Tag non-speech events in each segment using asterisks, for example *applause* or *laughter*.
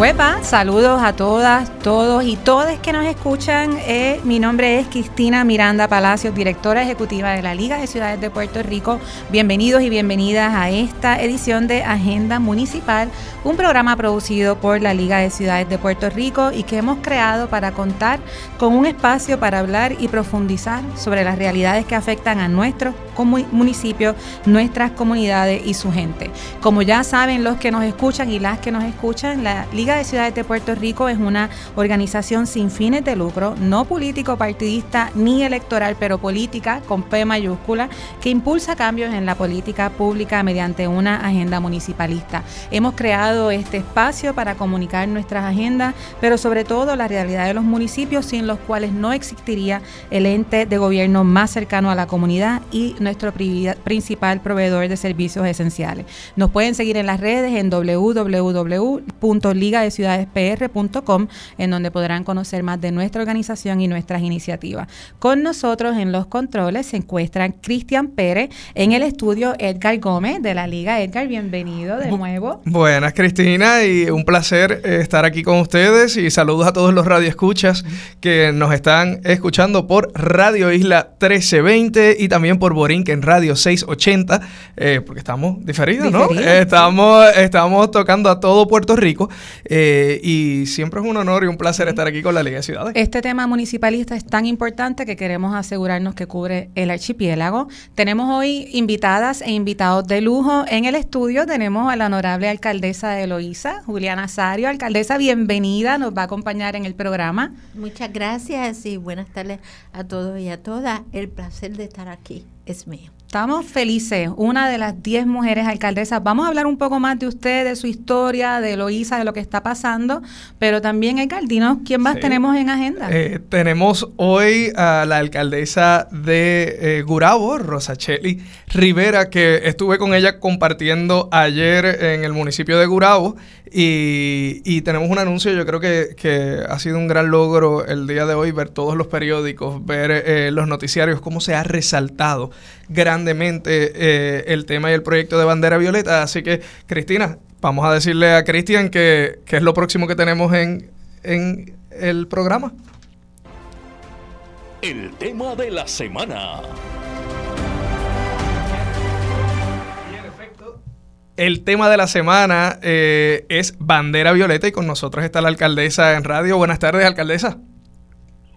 Huepa, saludos a todas, todos y todas que nos escuchan. Eh, mi nombre es Cristina Miranda Palacios, directora ejecutiva de la Liga de Ciudades de Puerto Rico. Bienvenidos y bienvenidas a esta edición de Agenda Municipal, un programa producido por la Liga de Ciudades de Puerto Rico y que hemos creado para contar con un espacio para hablar y profundizar sobre las realidades que afectan a nuestros municipios, nuestras comunidades y su gente. Como ya saben los que nos escuchan y las que nos escuchan, la Liga de Ciudades de Puerto Rico es una organización sin fines de lucro, no político partidista ni electoral, pero política con P mayúscula, que impulsa cambios en la política pública mediante una agenda municipalista. Hemos creado este espacio para comunicar nuestras agendas, pero sobre todo la realidad de los municipios sin los cuales no existiría el ente de gobierno más cercano a la comunidad y nuestro principal proveedor de servicios esenciales. Nos pueden seguir en las redes en www.liga de ciudadespr.com, en donde podrán conocer más de nuestra organización y nuestras iniciativas. Con nosotros en los controles se encuentran Cristian Pérez, en el estudio Edgar Gómez de la Liga. Edgar, bienvenido de nuevo. Buenas, Cristina, y un placer eh, estar aquí con ustedes y saludos a todos los radioescuchas que nos están escuchando por Radio Isla 1320 y también por Borinquen Radio 680, eh, porque estamos diferidos, ¿no? Estamos, estamos tocando a todo Puerto Rico eh, y siempre es un honor y un placer estar aquí con la Liga de Ciudades. Este tema municipalista es tan importante que queremos asegurarnos que cubre el archipiélago. Tenemos hoy invitadas e invitados de lujo en el estudio. Tenemos a la honorable alcaldesa de Eloísa, Juliana Sario. Alcaldesa, bienvenida, nos va a acompañar en el programa. Muchas gracias y buenas tardes a todos y a todas. El placer de estar aquí es mío. Estamos felices, una de las 10 mujeres alcaldesas. Vamos a hablar un poco más de usted, de su historia, de Loíza, de lo que está pasando, pero también, Edgar, dinos quién más tenemos en agenda. Eh, tenemos hoy a la alcaldesa de eh, Gurabo, Rosacheli Rivera, que estuve con ella compartiendo ayer en el municipio de Gurabo y, tenemos un anuncio, yo creo que, ha sido un gran logro el día de hoy ver todos los periódicos, ver eh, los noticiarios, cómo se ha resaltado grandemente eh, el tema y el proyecto de bandera violeta. Así que, Cristina, vamos a decirle a Cristian que, que, es lo próximo que tenemos en, en el programa. El tema de la semana. El tema de la semana eh, es bandera violeta y con nosotros está la alcaldesa en radio. Buenas tardes, alcaldesa.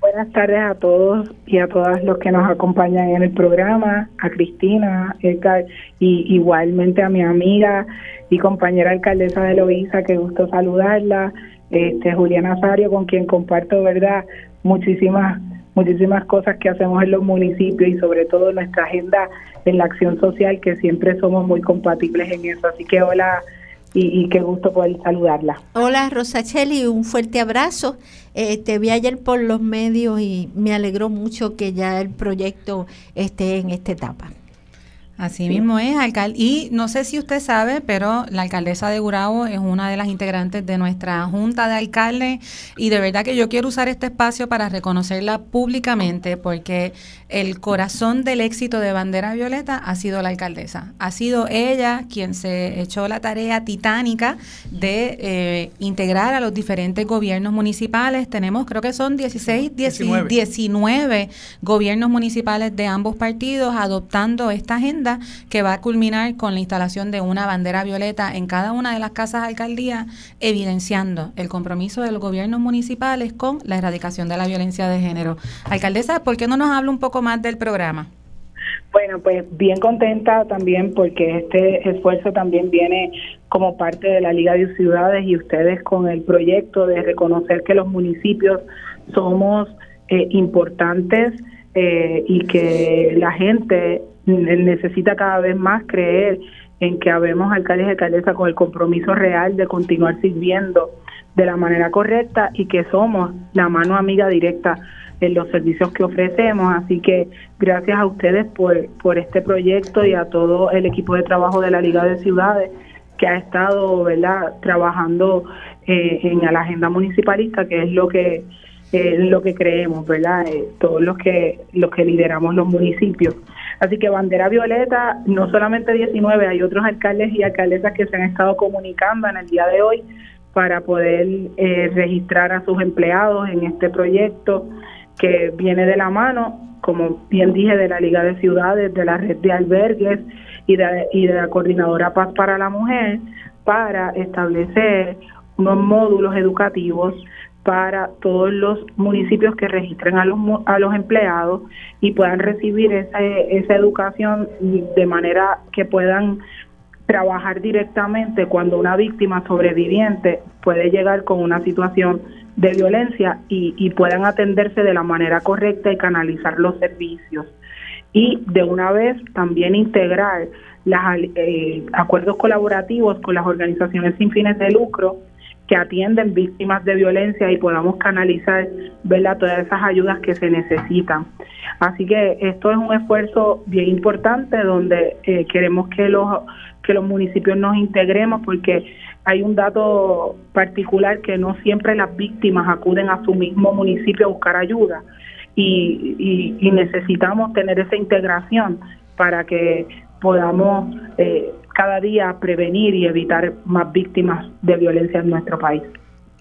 Buenas tardes a todos y a todas los que nos acompañan en el programa, a Cristina, Edgar, y igualmente a mi amiga y compañera alcaldesa de Loíza, que gusto saludarla, este Juliana Sario, con quien comparto, ¿verdad?, muchísimas muchísimas cosas que hacemos en los municipios y sobre todo nuestra agenda en la acción social, que siempre somos muy compatibles en eso. Así que hola y, qué gusto poder saludarla. Hola Rosacheli, un fuerte abrazo. Eh, te vi ayer por los medios y me alegró mucho que ya el proyecto esté en esta etapa. Así mismo es, alcalde. Y no sé si usted sabe, pero la alcaldesa de Gurabo es una de las integrantes de nuestra junta de alcaldes y de verdad que yo quiero usar este espacio para reconocerla públicamente porque el corazón del éxito de Bandera Violeta ha sido la alcaldesa. Ha sido ella quien se echó la tarea titánica de eh, integrar a los diferentes gobiernos municipales. Tenemos, creo que son 16, 19. 19 gobiernos municipales de ambos partidos adoptando esta agenda que va a culminar con la instalación de una bandera violeta en cada una de las casas de alcaldía, evidenciando el compromiso de los gobiernos municipales con la erradicación de la violencia de género. Alcaldesa, ¿por qué no nos habla un poco más del programa? Bueno, pues bien contenta también porque este esfuerzo también viene como parte de la Liga de Ciudades y ustedes con el proyecto de reconocer que los municipios somos eh, importantes eh, y que la gente necesita cada vez más creer en que habemos alcaldes y alcaldesas con el compromiso real de continuar sirviendo de la manera correcta y que somos la mano amiga directa en los servicios que ofrecemos. Así que gracias a ustedes por, por este proyecto y a todo el equipo de trabajo de la Liga de Ciudades que ha estado ¿verdad? trabajando eh, en la agenda municipalista, que es lo que eh, lo que creemos, ¿verdad? Eh, todos los que los que lideramos los municipios. Así que bandera violeta, no solamente 19, hay otros alcaldes y alcaldesas que se han estado comunicando en el día de hoy para poder eh, registrar a sus empleados en este proyecto que viene de la mano, como bien dije, de la Liga de Ciudades, de la red de albergues y de, y de la Coordinadora Paz para la Mujer, para establecer unos módulos educativos para todos los municipios que registren a los, a los empleados y puedan recibir esa, esa educación de manera que puedan trabajar directamente cuando una víctima sobreviviente puede llegar con una situación de violencia y, puedan atenderse de la manera correcta y canalizar los servicios. Y de una vez también integrar los eh, acuerdos colaborativos con las organizaciones sin fines de lucro que atienden víctimas de violencia y podamos canalizar ¿verdad? todas esas ayudas que se necesitan. Así que esto es un esfuerzo bien importante donde eh, queremos que los, que los municipios nos integremos porque hay un dato particular que no siempre las víctimas acuden a su mismo municipio a buscar ayuda y, y, necesitamos tener esa integración para que podamos eh, cada día prevenir y evitar más víctimas de violencia en nuestro país.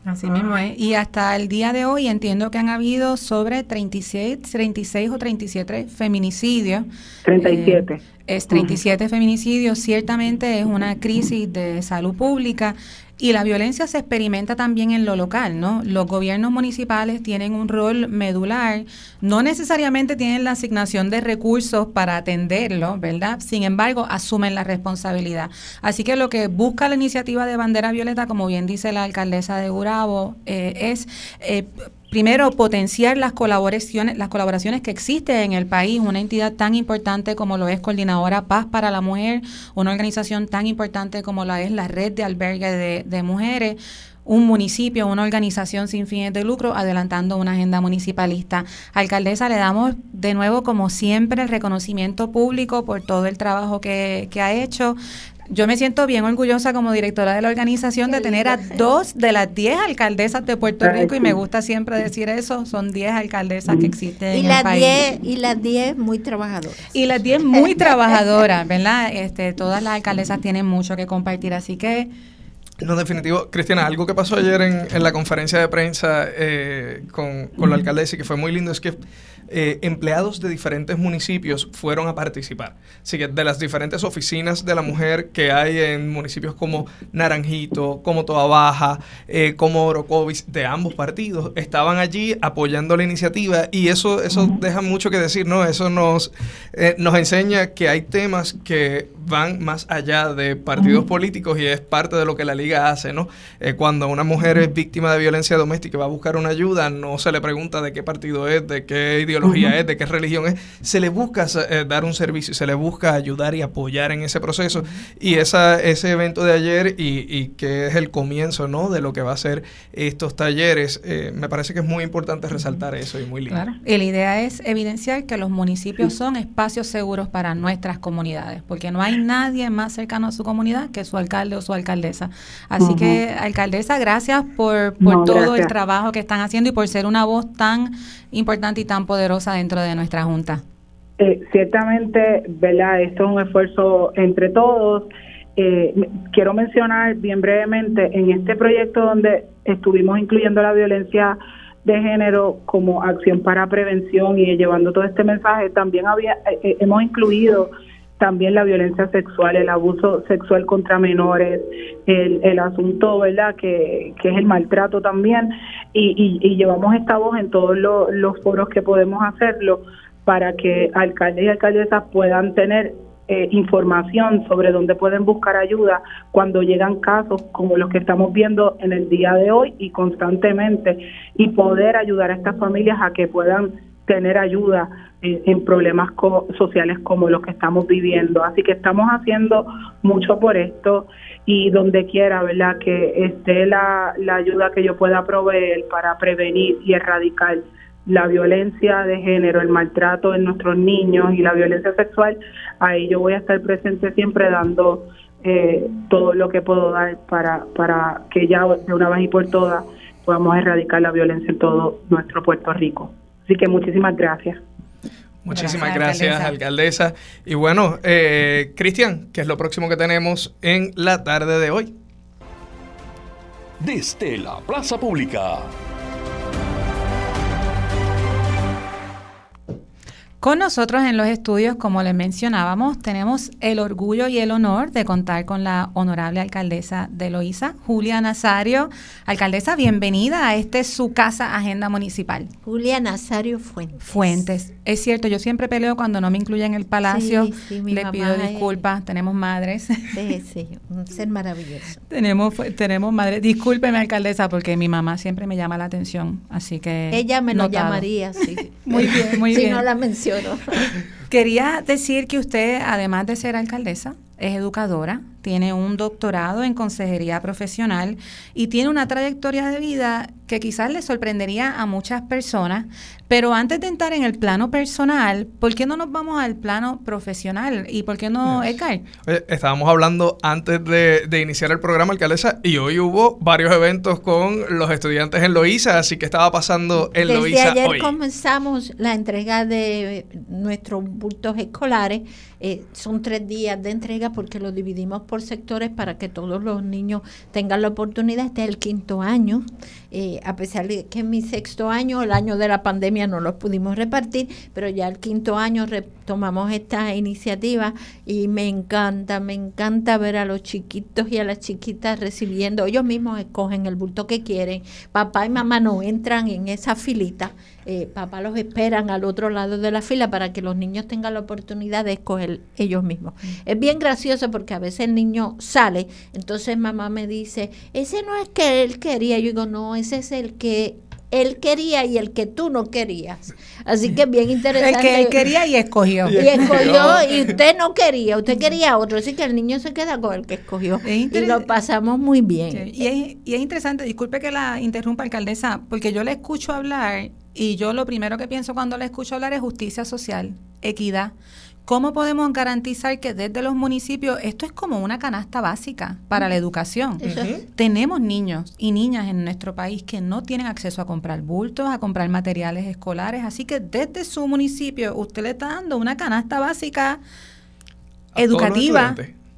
Así mismo es. Y hasta el día de hoy entiendo que han habido sobre 36, 36 o 37 feminicidios. 37. Eh, es 37 feminicidios. Ciertamente es una crisis de salud pública y la violencia se experimenta también en lo local, ¿no? Los gobiernos municipales tienen un rol medular, no necesariamente tienen la asignación de recursos para atenderlo, ¿verdad? Sin embargo, asumen la responsabilidad. Así que lo que busca la iniciativa de Bandera Violeta, como bien dice la alcaldesa de Gurabo, eh, es eh, primero potenciar las colaboraciones, las colaboraciones que existen en el país, una entidad tan importante como lo es Coordinadora Paz para la Mujer, una organización tan importante como la es la Red de Albergue de, Mujeres, un municipio, una organización sin fines de lucro, adelantando una agenda municipalista. Alcaldesa, le damos de nuevo, como siempre, el reconocimiento público por todo el trabajo que, que ha hecho yo me siento bien orgullosa como directora de la organización de tener a dos de las diez alcaldesas de Puerto Rico y me gusta siempre decir eso, son diez alcaldesas que existen en el país. y las diez muy trabajadoras. Y las diez muy trabajadoras, ¿verdad? Este, todas las alcaldesas tienen mucho que compartir, así que... No, definitivo. Cristina, algo que pasó ayer en, en la conferencia de prensa eh, con, con la alcaldesa y que fue muy lindo es que eh, empleados de diferentes municipios fueron a participar. Así que de las diferentes oficinas de la mujer que hay en municipios como Naranjito, como Toa Baja, eh, como Orocovis, de ambos partidos, estaban allí apoyando la iniciativa y eso, eso deja mucho que decir, ¿no? Eso nos, eh, nos enseña que hay temas que van más allá de partidos políticos y es parte de lo que la liga hace, ¿no? cuando una mujer es víctima de violencia doméstica y va a buscar una ayuda, no se le pregunta de qué partido es, de qué ideología es, de qué religión es, se le busca eh, dar un servicio, se le busca ayudar y apoyar en ese proceso. Y esa, ese evento de ayer y, que es el comienzo ¿no? de lo que va a ser estos talleres, eh, me parece que es muy importante resaltar eso y muy lindo. Claro. Y la idea es evidenciar que los municipios son espacios seguros para nuestras comunidades, porque no hay nadie más cercano a su comunidad que su alcalde o su alcaldesa. Así que, alcaldesa, gracias por, por todo el trabajo que están haciendo y por ser una voz tan importante y tan poderosa dentro de nuestra Junta. Eh, ciertamente, ¿verdad? Esto es un esfuerzo entre todos. Eh, quiero mencionar bien brevemente en este proyecto donde estuvimos incluyendo la violencia de género como acción para prevención y llevando todo este mensaje, también había eh, hemos incluido también la violencia sexual, el abuso sexual contra menores, el, el asunto, ¿verdad?, que, que es el maltrato también, y, y, llevamos esta voz en todos los foros que podemos hacerlo para que alcaldes y alcaldesas puedan tener eh, información sobre dónde pueden buscar ayuda cuando llegan casos como los que estamos viendo en el día de hoy y constantemente y poder ayudar a estas familias a que puedan tener ayuda en, problemas sociales como los que estamos viviendo. Así que estamos haciendo mucho por esto y donde quiera, ¿verdad? Que esté la, ayuda que yo pueda proveer para prevenir y erradicar la violencia de género, el maltrato en nuestros niños y la violencia sexual, ahí yo voy a estar presente siempre dando eh, todo lo que puedo dar para, para que ya de una vez y por todas podamos erradicar la violencia en todo nuestro Puerto Rico. Así que muchísimas gracias. Muchísimas gracias, alcaldesa. Y bueno, eh, Cristian, ¿qué es lo próximo que tenemos en la tarde de hoy? Desde la Plaza Pública. Con nosotros en los estudios, como les mencionábamos, tenemos el orgullo y el honor de contar con la honorable alcaldesa de Loíza, Julia Nazario. Alcaldesa, bienvenida a este su casa Agenda Municipal. Julia Nazario Fuentes. Fuentes. Es cierto, yo siempre peleo cuando no me incluyen en el palacio. Le pido disculpas, tenemos madres. Sí, sí, un ser maravilloso. *laughs* tenemos, tenemos madres. Discúlpeme, alcaldesa, porque mi mamá siempre me llama la atención, así que... Ella me lo llamaría, sí. *laughs* muy bien, muy *laughs* bien. Si no la menciono. Quería decir que usted, además de ser alcaldesa, es educadora, tiene un doctorado en consejería profesional y tiene una trayectoria de vida que quizás le sorprendería a muchas personas. Pero antes de entrar en el plano personal, ¿por qué no nos vamos al plano profesional? ¿Y por qué no, Edgar? estábamos hablando antes de, iniciar el programa, alcaldesa, y hoy hubo varios eventos con los estudiantes en Loíza, así que estaba pasando en Desde Loíza ayer comenzamos la entrega de nuestros bultos escolares. Eh, son tres días de entrega porque lo dividimos por sectores para que todos los niños tengan la oportunidad. Este es el quinto año, eh, a pesar de que en mi sexto año, el año de la pandemia, no los pudimos repartir, pero ya el quinto año retomamos esta iniciativa y me encanta, me encanta ver a los chiquitos y a las chiquitas recibiendo, ellos mismos escogen el bulto que quieren, papá y mamá no entran en esa filita eh, papá los esperan al otro lado de la fila para que los niños tengan la oportunidad de escoger ellos mismos. Mm. Es bien gracioso porque a veces el niño sale, entonces mamá me dice, ese no es que él quería, yo digo, no, ese es el que él quería y el que tú no querías. Así que bien interesante. *laughs* El que él quería y escogió. Y escogió *laughs* y usted no quería, usted quería otro. Así que el niño se queda con el que escogió. Y lo pasamos muy bien. Y, es, y es interesante, disculpe que la interrumpa, alcaldesa, porque yo le escucho hablar y yo lo primero que pienso cuando le escucho hablar es justicia social, equidad. ¿Cómo podemos garantizar que desde los municipios esto es como una canasta básica para la educación? Tenemos niños y niñas en nuestro país que no tienen acceso a comprar bultos, a comprar materiales escolares, así que desde su municipio usted le está dando una canasta básica educativa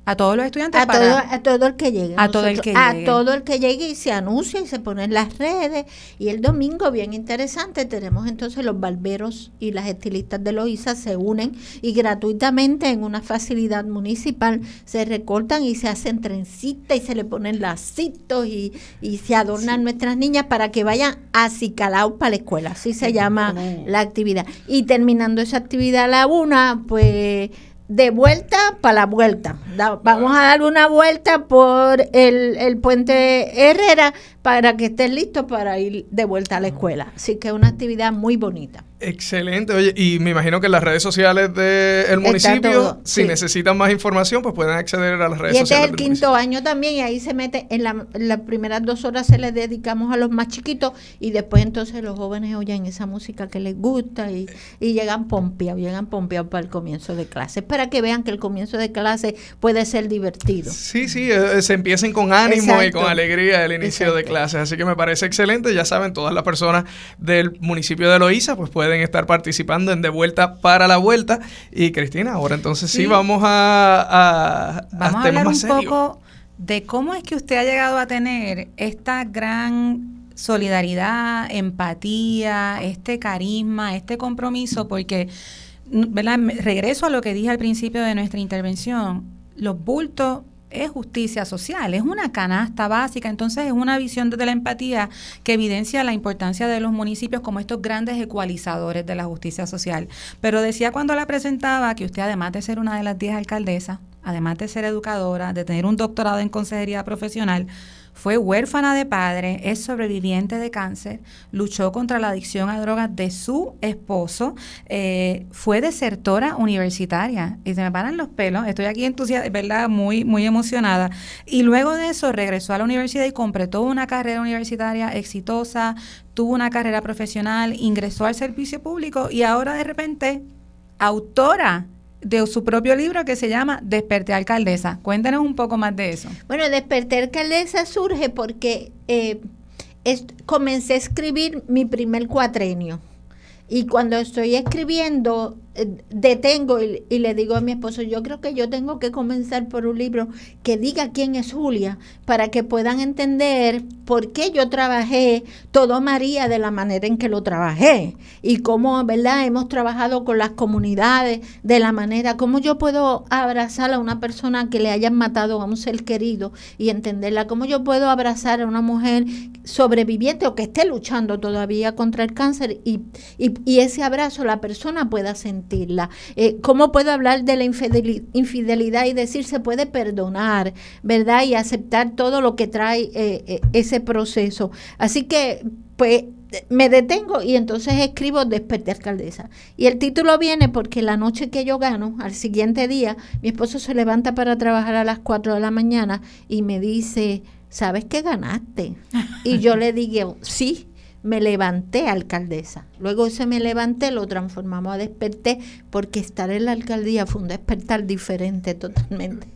a todos los estudiantes a todo a todo el que llegue. A todo el que a todo el que llegue y se anuncia y se pone en las redes. Y el domingo bien interesante tenemos entonces los barberos y las estilistas de Loíza se unen y gratuitamente en una facilidad municipal se recortan y se hacen trencitas y se le ponen lacitos y, y se adornan nuestras niñas para que vayan acicalados para la escuela. Así se llama la actividad. Y terminando esa actividad a la una pues de vuelta para la vuelta. vamos a dar una vuelta por el, el puente Herrera para que estén listos para ir de vuelta a la escuela. Así que es una actividad muy bonita. Excelente, oye, y me imagino que en las redes sociales del municipio, si necesitan más información, pues pueden acceder a las redes sociales. Y este es el quinto año también, y ahí se mete, en, las primeras dos horas se les dedicamos a los más chiquitos, y después entonces los jóvenes oyen esa música que les gusta y, llegan pompeados, llegan pompeados para el comienzo de clase, para que vean que el comienzo de clase puede ser divertido. Sí, sí, eh, se empiecen con ánimo y con alegría el inicio de clases, así que me parece excelente, ya saben, todas las personas del municipio de Loíza, pues pueden estar participando en De Vuelta para la Vuelta. Y Cristina, ahora entonces sí, vamos a, a, vamos a, hablar un poco de cómo es que usted ha llegado a tener esta gran solidaridad, empatía, este carisma, este compromiso, porque regreso a lo que dije al principio de nuestra intervención, los bultos es justicia social, es una canasta básica, entonces es una visión desde la empatía que evidencia la importancia de los municipios como estos grandes ecualizadores de la justicia social. Pero decía cuando la presentaba que usted además de ser una de las 10 alcaldesas, además de ser educadora, de tener un doctorado en consejería profesional, fue huérfana de padre, es sobreviviente de cáncer, luchó contra la adicción a drogas de su esposo, eh, fue desertora universitaria y se me paran los pelos, estoy aquí entusiasmada, ¿verdad? Muy, muy emocionada. Y luego de eso regresó a la universidad y completó una carrera universitaria exitosa, tuvo una carrera profesional, ingresó al servicio público y ahora de repente autora de su propio libro que se llama Desperté Alcaldesa. Cuéntanos un poco más de eso. Bueno, Desperté Alcaldesa surge porque eh, comencé a escribir mi primer cuatrenio. Y cuando estoy escribiendo, detengo y, le digo a mi esposo, yo creo que yo tengo que comenzar por un libro que diga quién es Julia, para que puedan entender por qué yo trabajé todo María de la manera en que lo trabajé y cómo, ¿verdad? Hemos trabajado con las comunidades de la manera, cómo yo puedo abrazar a una persona que le hayan matado a un ser querido y entenderla, cómo yo puedo abrazar a una mujer sobreviviente o que esté luchando todavía contra el cáncer y, y, y ese abrazo la persona pueda sentir eh, ¿Cómo puedo hablar de la infidelidad y decir se puede perdonar, verdad? Y aceptar todo lo que trae eh, eh, ese proceso. Así que, pues, me detengo y entonces escribo Desperté Alcaldesa. Y el título viene porque la noche que yo gano, al siguiente día, mi esposo se levanta para trabajar a las 4 de la mañana y me dice, ¿sabes que ganaste? Y yo le digo, sí me levanté alcaldesa. Luego ese me levanté lo transformamos a desperté porque estar en la alcaldía fue un despertar diferente totalmente.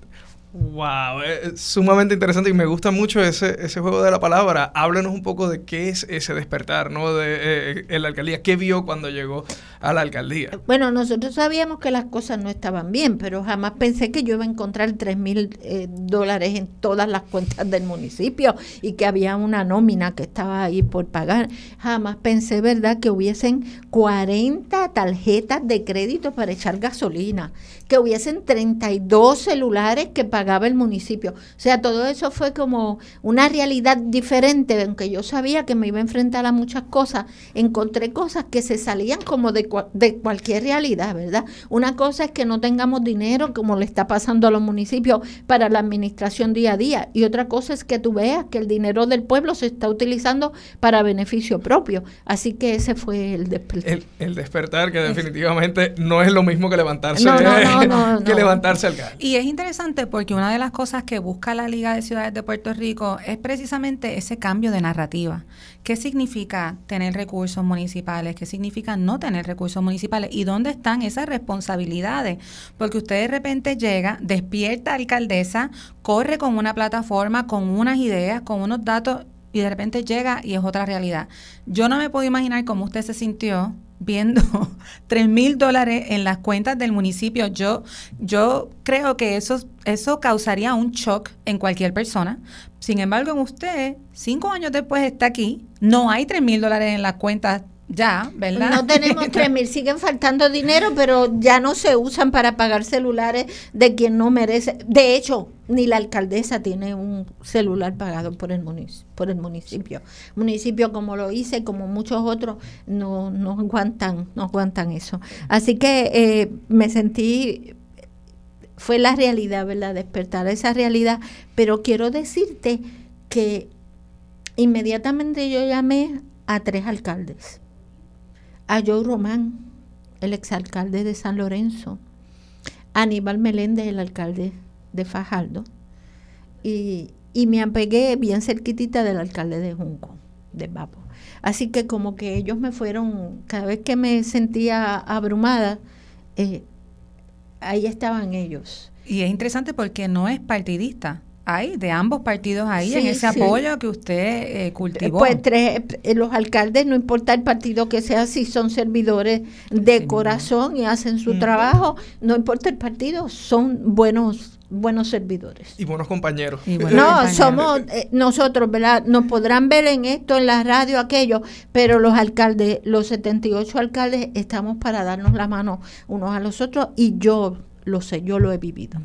Wow, es sumamente interesante y me gusta mucho ese, ese juego de la palabra. Háblenos un poco de qué es ese despertar, ¿no? De eh, la alcaldía, qué vio cuando llegó a la alcaldía. Bueno, nosotros sabíamos que las cosas no estaban bien, pero jamás pensé que yo iba a encontrar tres mil eh, dólares en todas las cuentas del municipio y que había una nómina que estaba ahí por pagar. Jamás pensé, ¿verdad?, que hubiesen 40 tarjetas de crédito para echar gasolina, que hubiesen 32 celulares que pagaba el municipio. O sea, todo eso fue como una realidad diferente, aunque yo sabía que me iba a enfrentar a muchas cosas, encontré cosas que se salían como de, de cualquier realidad, ¿verdad? Una cosa es que no tengamos dinero, como le está pasando a los municipios, para la administración día a día, y otra cosa es que tú veas que el dinero del pueblo se está utilizando para beneficio propio. Así que ese fue el despertar. El, despertar, que definitivamente no es lo mismo que levantarse, *laughs* que levantarse al Y es interesante porque porque una de las cosas que busca la Liga de Ciudades de Puerto Rico es precisamente ese cambio de narrativa. ¿Qué significa tener recursos municipales? ¿Qué significa no tener recursos municipales? ¿Y dónde están esas responsabilidades? Porque usted de repente llega, despierta alcaldesa, corre con una plataforma, con unas ideas, con unos datos y de repente llega y es otra realidad. Yo no me puedo imaginar cómo usted se sintió viendo *laughs* 3 mil dólares en las cuentas del municipio, yo, yo creo que eso, eso causaría un shock en cualquier persona. Sin embargo, en usted, cinco años después está aquí, no hay 3 mil dólares en las cuentas ya, ¿verdad? No tenemos *laughs* 3 mil, siguen faltando dinero, pero ya no se usan para pagar celulares de quien no merece. De hecho, ni la alcaldesa tiene un celular pagado por el municipio. Por el municipio. Municipio como lo hice, como muchos otros, no, no aguantan, no aguantan eso. Así que eh, me sentí, fue la realidad, ¿verdad? Despertar esa realidad. Pero quiero decirte que inmediatamente yo llamé a tres alcaldes a Joe Román, el exalcalde de San Lorenzo, Aníbal Meléndez, el alcalde de Fajardo, y, me apegué bien cerquitita del alcalde de Junco, de Papo. Así que como que ellos me fueron, cada vez que me sentía abrumada, eh, ahí estaban ellos. Y es interesante porque no es partidista hay de ambos partidos ahí en ese apoyo que usted eh, cultivó. Pues tres, eh, los alcaldes, no importa el partido que sea, si son servidores de corazón y hacen su trabajo, no importa el partido, son buenos buenos servidores. Y buenos compañeros. no, somos eh, nosotros, ¿verdad? Nos podrán ver en esto, en la radio, aquello, pero los alcaldes, los 78 alcaldes, estamos para darnos la mano unos a los otros y yo lo sé, yo lo he vivido.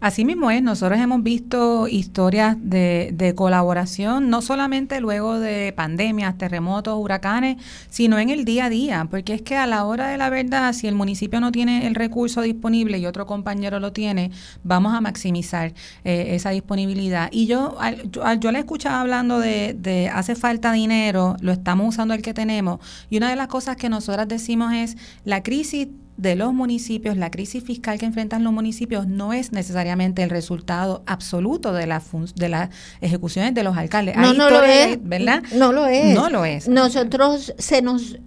Así mismo es, nosotros hemos visto historias de, colaboración, no solamente luego de pandemias, terremotos, huracanes, sino en el día a día, porque es que a la hora de la verdad, si el municipio no tiene el recurso disponible y otro compañero lo tiene, vamos a maximizar eh, esa disponibilidad. Y yo, yo, yo le escuchaba hablando de, de hace falta dinero, lo estamos usando el que tenemos, y una de las cosas que nosotras decimos es, la crisis de los municipios, la crisis fiscal que enfrentan los municipios no es necesariamente el resultado absoluto de, la de las ejecuciones de los alcaldes. No, no lo es, ¿verdad? No lo es. No lo es. Nosotros se nos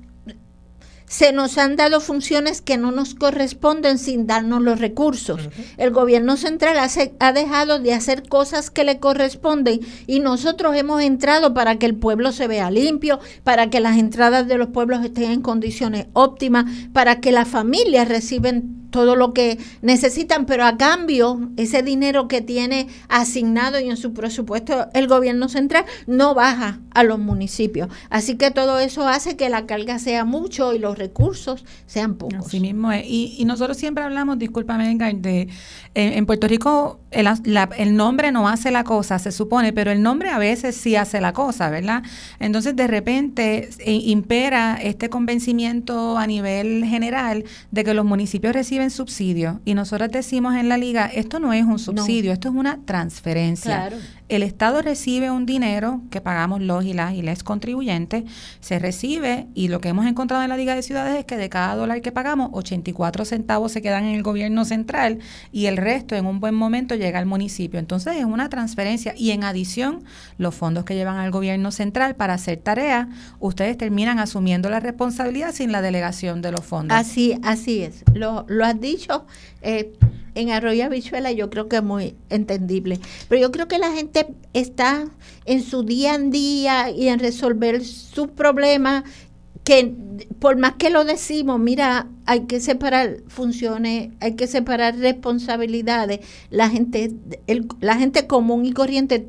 se nos han dado funciones que no nos corresponden sin darnos los recursos. El gobierno central ha dejado de hacer cosas que le corresponden y nosotros hemos entrado para que el pueblo se vea limpio, para que las entradas de los pueblos estén en condiciones óptimas, para que las familias reciben todo lo que necesitan, pero a cambio ese dinero que tiene asignado y en su presupuesto el gobierno central no baja a los municipios. Así que todo eso hace que la carga sea mucho y los recursos sean pocos. Así mismo es. Y, nosotros siempre hablamos, discúlpame, de en, Puerto Rico el, el nombre no hace la cosa, se supone, pero el nombre a veces sí hace la cosa, ¿verdad? Entonces de repente eh, impera este convencimiento a nivel general de que los municipios reciben subsidio y nosotros decimos en la liga, esto no es un subsidio, esto es una transferencia. El Estado recibe un dinero que pagamos los y las y les contribuyentes, se recibe y lo que hemos encontrado en la Liga de Ciudades es que de cada dólar que pagamos, 84 centavos se quedan en el gobierno central y el resto en un buen momento llega al municipio. Entonces es una transferencia y en adición los fondos que llevan al gobierno central para hacer tareas, ustedes terminan asumiendo la responsabilidad sin la delegación de los fondos. Así, así es. Lo, lo has dicho. Eh, en Arroyo Habichuela yo creo que es muy entendible. Pero yo creo que la gente está en su día a día y en resolver sus problemas, que por más que lo decimos, mira, hay que separar funciones, hay que separar responsabilidades. La gente, la gente común y corriente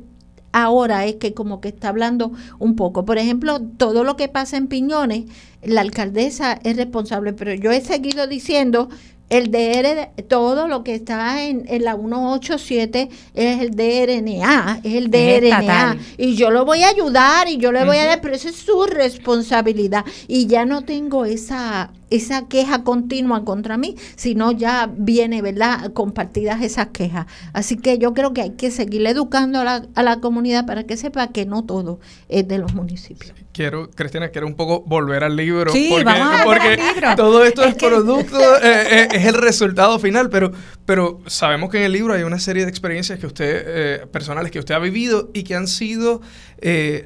ahora es que como que está hablando un poco. Por ejemplo, todo lo que pasa en Piñones, la alcaldesa es responsable, pero yo he seguido diciendo el DR, todo lo que está en, la 187 es el DRNA, es el DRNA. y yo lo voy a ayudar y yo le voy a dar, pero esa es su responsabilidad. Y ya no tengo esa esa queja continua contra mí, sino ya viene, ¿verdad?, compartidas esas quejas. Así que yo creo que hay que seguir educando a la, a la comunidad para que sepa que no todo es de los municipios. Quiero, Cristina, quiero un poco volver al libro. Sí, porque, vamos a porque libro. todo esto es, producto, *laughs* eh, eh, es el resultado final, pero, pero sabemos que en el libro hay una serie de experiencias que usted, eh, personales que usted ha vivido y que han sido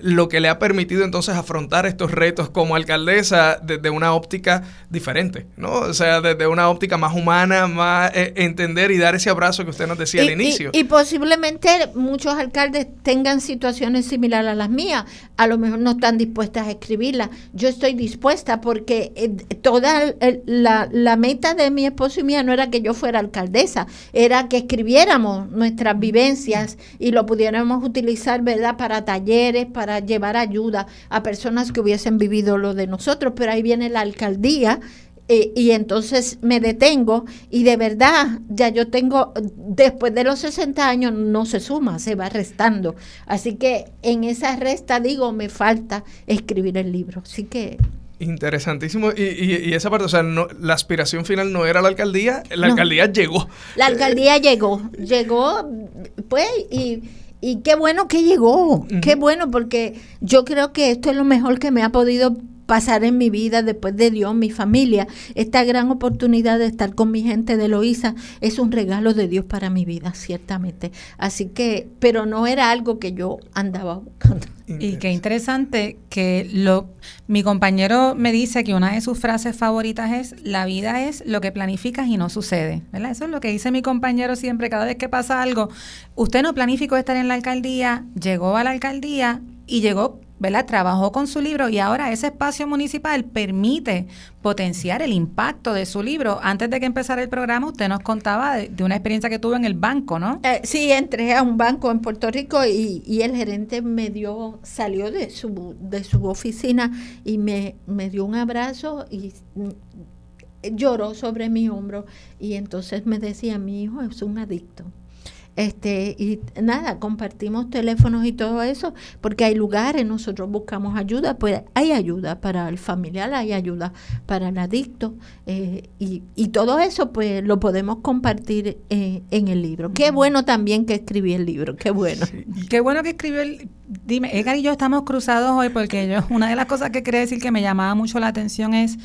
lo que le ha permitido entonces afrontar estos retos como alcaldesa desde una óptica diferente, ¿no? O sea, desde una óptica más humana, más eh, entender y dar ese abrazo que usted nos decía al inicio. Y, posiblemente muchos alcaldes tengan situaciones similares a las mías, a lo mejor no están a escribirlas. Yo estoy dispuesta porque eh, toda la, la meta de mi esposo y mía no era que yo fuera alcaldesa, era que escribiéramos nuestras vivencias y lo pudiéramos utilizar, ¿verdad?, para talleres, para llevar ayuda a personas que hubiesen vivido lo de nosotros, pero ahí viene la alcaldía eh, y entonces me detengo y de verdad ya yo tengo, después de los 60 años no se suma, se va restando. Así que en esa resta digo, me falta escribir el libro. Así que... Interesantísimo. Y, y, esa parte, o sea, no, la aspiración final no era la alcaldía, la alcaldía llegó. La alcaldía llegó, llegó, pues, y, y qué bueno que llegó, qué bueno, porque yo creo que esto es lo mejor que me ha podido pasar en mi vida después de Dios, mi familia. Esta gran oportunidad de estar con mi gente de Loíza es un regalo de Dios para mi vida, ciertamente. Así que, pero no era algo que yo andaba buscando. *laughs* Y qué interesante que lo mi compañero me dice que una de sus frases favoritas es la vida es lo que planificas y no sucede, ¿verdad? Eso es lo que dice mi compañero siempre cada vez que pasa algo. Usted no planificó estar en la alcaldía, llegó a la alcaldía y llegó ¿verdad? Trabajó con su libro y ahora ese espacio municipal permite potenciar el impacto de su libro. Antes de que empezara el programa, usted nos contaba de, una experiencia que tuvo en el banco, ¿no? Eh, sí, entré a un banco en Puerto Rico y, y, el gerente me dio, salió de su, de su oficina y me, me dio un abrazo y lloró sobre mi hombro y entonces me decía, mi hijo es un adicto. Este, y nada, compartimos teléfonos y todo eso, porque hay lugares, nosotros buscamos ayuda, pues hay ayuda para el familiar, hay ayuda para el adicto, eh, y, y, todo eso pues lo podemos compartir eh, en el libro. Qué bueno también que escribí el libro, qué bueno. Qué bueno que escribió el... Dime, Edgar y yo estamos cruzados hoy porque yo, una de las cosas que quería decir que me llamaba mucho la atención es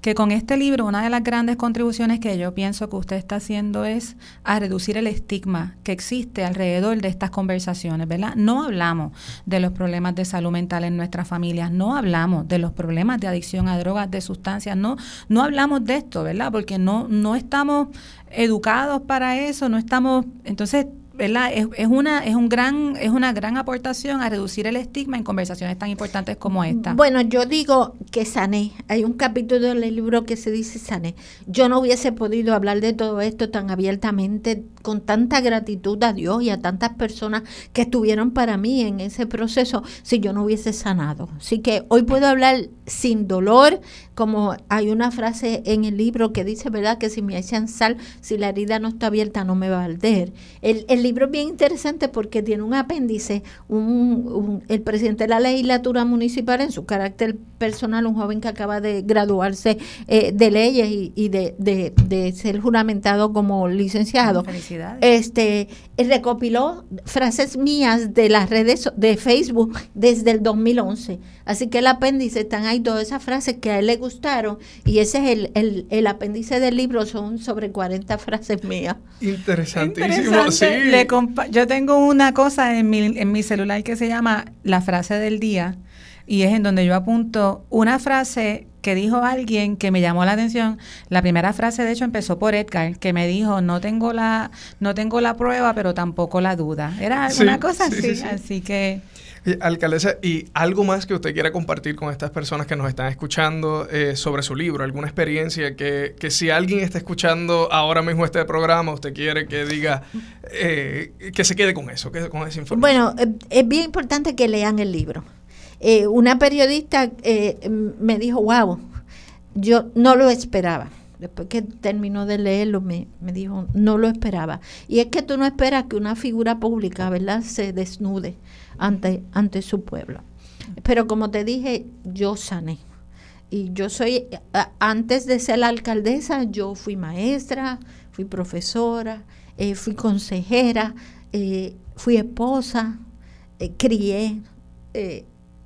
que con este libro una de las grandes contribuciones que yo pienso que usted está haciendo es a reducir el estigma que existe alrededor de estas conversaciones, ¿verdad? No hablamos de los problemas de salud mental en nuestras familias, no hablamos de los problemas de adicción a drogas, de sustancias, no, no hablamos de esto, ¿verdad? Porque no, no estamos educados para eso, no estamos, entonces ¿verdad? Es, es, una, es, un gran, es una gran aportación a reducir el estigma en conversaciones tan importantes como esta. Bueno, yo digo que sané. Hay un capítulo del libro que se dice sané. Yo no hubiese podido hablar de todo esto tan abiertamente, con tanta gratitud a Dios y a tantas personas que estuvieron para mí en ese proceso si yo no hubiese sanado. Así que hoy puedo hablar sin dolor, como hay una frase en el libro que dice, ¿verdad? Que si me echan sal, si la herida no está abierta, no me va a arder. El, el libro es bien interesante porque tiene un apéndice, un, el presidente de la legislatura municipal en su carácter personal, un joven que acaba de graduarse eh, de leyes y, de, de, ser juramentado como licenciado. Felicidades. Este, recopiló frases mías de las redes de Facebook desde el 2011. Así que el apéndice están ahí todas esas frases que a él le gustaron y ese es el, el, el apéndice del libro, son sobre 40 frases mías. Interesantísimo, sí. yo tengo una cosa en mi, en mi celular que se llama la frase del día y es en donde yo apunto una frase que dijo alguien que me llamó la atención. La primera frase, de hecho, empezó por Edgar, que me dijo, no tengo la, no tengo la prueba, pero tampoco la duda. Era una cosa así, así que... Alcaldesa, ¿y algo más que usted quiera compartir con estas personas que nos están escuchando eh, sobre su libro? ¿Alguna experiencia que, que, si alguien está escuchando ahora mismo este programa, usted quiere que diga, eh, que se quede con eso, que, con esa información? Bueno, eh, es bien importante que lean el libro. una periodista me dijo, wow, yo no lo esperaba después que terminó de leerlo, me, me, dijo, no lo esperaba. Y es que tú no esperas que una figura pública, ¿verdad?, se desnude ante, ante su pueblo. Pero como te dije, yo sané. Y yo soy, antes de ser alcaldesa, yo fui maestra, fui profesora, eh, fui consejera, eh, fui esposa, eh, crié.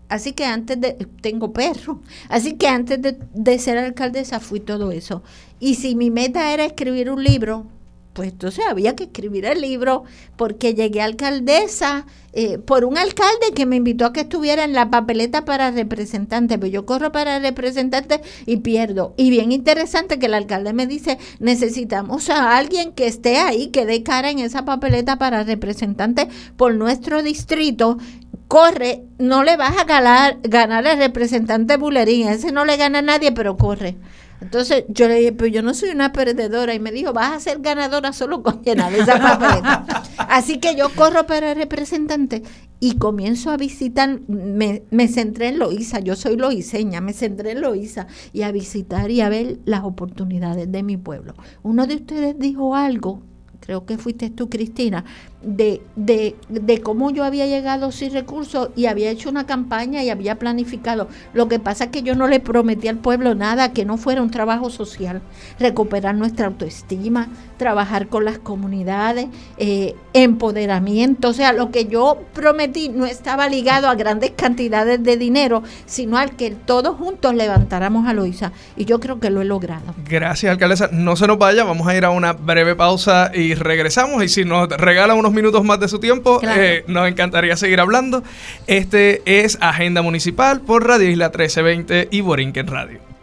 así que antes de, tengo perro, así que antes de ser alcaldesa fui todo eso. Y si mi meta era escribir un libro, pues entonces había que escribir el libro porque llegué alcaldesa eh, por un alcalde que me invitó a que estuviera en la papeleta para representante, pero pues yo corro para representante y pierdo. Y bien interesante que el alcalde me dice, necesitamos a alguien que esté ahí, que dé cara en esa papeleta para representante por nuestro distrito. Corre, no le vas a ganar, ganar al representante Bulerín, ese no le gana a nadie, pero corre. Entonces yo le dije, pero yo no soy una perdedora. Y me dijo, vas a ser ganadora solo con llenar esa papeleta. *laughs* Así que yo corro para el representante y comienzo a visitar, me, me centré en Loíza, yo soy loiseña, me centré en Loíza y a visitar y a ver las oportunidades de mi pueblo. Uno de ustedes dijo algo creo que fuiste tú, Cristina, de, de, de, cómo yo había llegado sin recursos y había hecho una campaña y había planificado. Lo que pasa es que yo no le prometí al pueblo nada que no fuera un trabajo social, recuperar nuestra autoestima, trabajar con las comunidades, eh, empoderamiento. O sea, lo que yo prometí no estaba ligado a grandes cantidades de dinero, sino al que todos juntos levantáramos a Loisa. Y yo creo que lo he logrado. Gracias, alcaldesa. No se nos vaya, vamos a ir a una breve pausa y regresamos. Y si nos regala unos minutos más de su tiempo, eh, nos encantaría seguir hablando. Este es Agenda Municipal por Radio Isla 1320 y Borinquen Radio.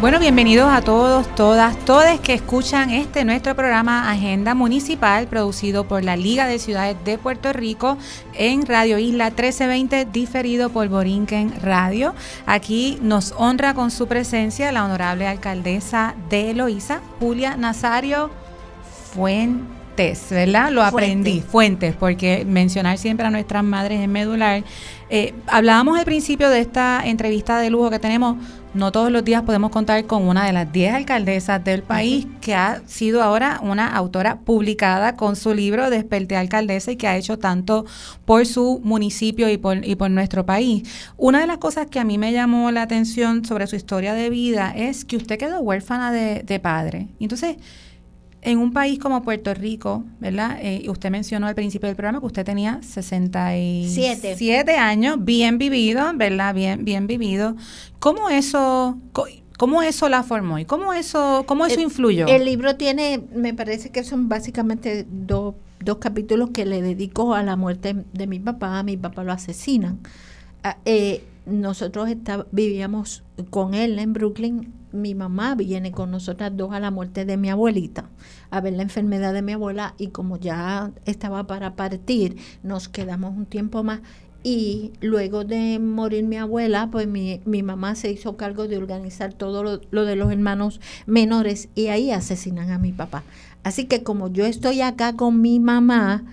Bueno, bienvenidos a todos, todas, todos que escuchan este nuestro programa Agenda Municipal producido por la Liga de Ciudades de Puerto Rico en Radio Isla 1320 diferido por Borinquen Radio. Aquí nos honra con su presencia la honorable alcaldesa de Eloísa, Julia Nazario Fuente fuentes, ¿verdad? Lo aprendí, fuentes, porque mencionar siempre a nuestras madres es medular. Eh, hablábamos al principio de esta entrevista de lujo que tenemos. No todos los días podemos contar con una de las 10 alcaldesas del país que ha sido ahora una autora publicada con su libro Desperté Alcaldesa y que ha hecho tanto por su municipio y por, y por nuestro país. Una de las cosas que a mí me llamó la atención sobre su historia de vida es que usted quedó huérfana de, de padre. Entonces, en un país como Puerto Rico, ¿verdad? Eh, usted mencionó al principio del programa que usted tenía 67 Siete. años, bien vivido, ¿verdad? Bien, bien vivido. ¿Cómo eso, cómo eso la formó y cómo eso, cómo eso influyó? El libro tiene, me parece que son básicamente dos, dos capítulos que le dedico a la muerte de mi papá. A mi papá lo asesinan. Ah, eh, nosotros vivíamos con él en Brooklyn mi mamá viene con nosotras dos a la muerte de mi abuelita, a ver la enfermedad de mi abuela y como ya estaba para partir, nos quedamos un tiempo más y luego de morir mi abuela, pues mi, mi mamá se hizo cargo de organizar todo lo, lo, de los hermanos menores y ahí asesinan a mi papá. Así que como yo estoy acá con mi mamá,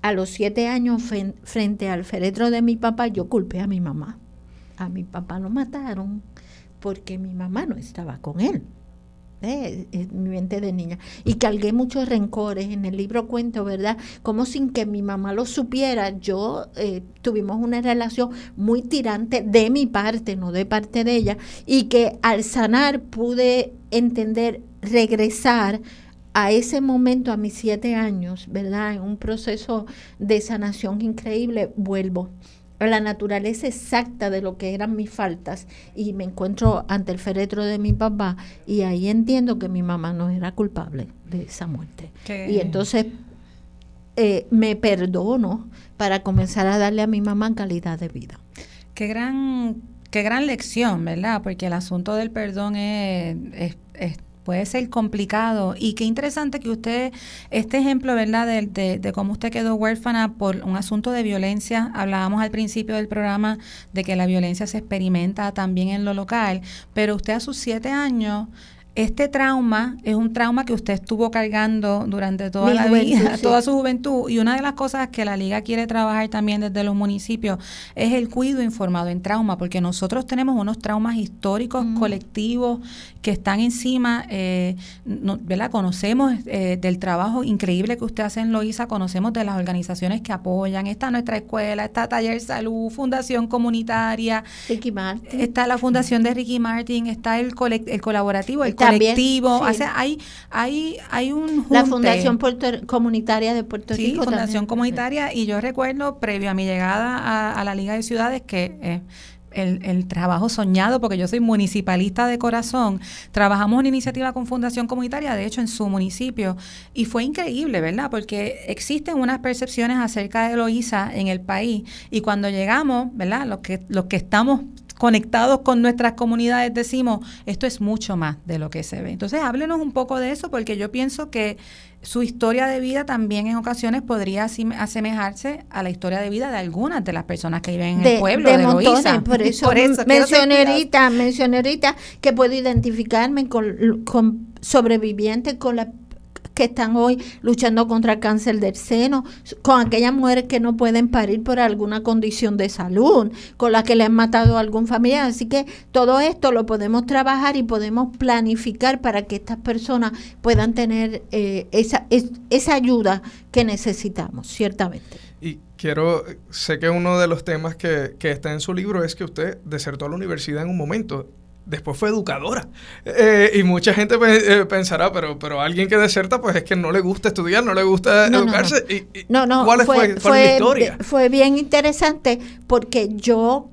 a los siete años frente al féretro de mi papá, yo culpé a mi mamá. A mi papá lo mataron porque mi mamá no estaba con él. ¿eh? en mi mente de niña. Y cargué muchos rencores. En el libro cuento, ¿verdad? Como sin que mi mamá lo supiera, yo eh, tuvimos una relación muy tirante de mi parte, no de parte de ella, y que al sanar pude entender, regresar a ese momento, a mis siete años, ¿verdad? En un proceso de sanación increíble, vuelvo la naturaleza exacta de lo que eran mis faltas y me encuentro ante el féretro de mi papá y ahí entiendo que mi mamá no era culpable de esa muerte. Y entonces eh, me perdono para comenzar a darle a mi mamá calidad de vida. Qué gran, qué gran lección, ¿verdad? Porque el asunto del perdón es, es puede ser complicado. Y qué interesante que usted, este ejemplo, ¿verdad?, de, de, cómo usted quedó huérfana por un asunto de violencia. Hablábamos al principio del programa de que la violencia se experimenta también en lo local, pero usted a sus siete años este trauma es un trauma que usted estuvo cargando durante toda la vida, toda su juventud. Y una de las cosas que la liga quiere trabajar también desde los municipios es el cuidado informado en trauma, porque nosotros tenemos unos traumas históricos colectivos que están encima, eh, ¿verdad? Conocemos eh, del trabajo increíble que usted hace en Loíza, conocemos de las organizaciones que apoyan. Está nuestra escuela, está Taller Salud, Fundación Comunitaria. Ricky Martin. Está la Fundación de Ricky Martin, está el, el colaborativo, el colectivo. hay, hay, hay un La Fundación Comunitaria de Puerto Rico. Sí, Fundación Comunitaria. Y yo recuerdo, previo a mi llegada a, la Liga de Ciudades, que eh, el, el, trabajo soñado, porque yo soy municipalista de corazón. Trabajamos una iniciativa con Fundación Comunitaria, de hecho, en su municipio, y fue increíble, ¿verdad? Porque existen unas percepciones acerca de Loíza en el país, y cuando llegamos, ¿verdad? Los que, los que estamos conectados con nuestras comunidades decimos, esto es mucho más de lo que se ve. Entonces, háblenos un poco de eso, porque yo pienso que su historia de vida también en ocasiones podría asemejarse a la historia de vida de algunas de las personas que viven en el pueblo de, de montones, *laughs* Por eso, por eso mencioné ahorita, que puedo identificarme con, con sobrevivientes, con la que están hoy luchando contra el cáncer del seno, con aquellas mujeres que no pueden parir por alguna condición de salud, con las que le han matado a algún familiar. Así que todo esto lo podemos trabajar y podemos planificar para que estas personas puedan tener eh, esa, esa ayuda que necesitamos, ciertamente. Y quiero, sé que uno de los temas que, que está en su libro es que usted desertó a la universidad en un momento después fue educadora. Eh, y mucha gente eh, pensará, pero, pero alguien que deserta, pues es que no le gusta estudiar, no le gusta educarse. No, no. ¿Cuál fue, fue, la historia? Fue bien interesante porque yo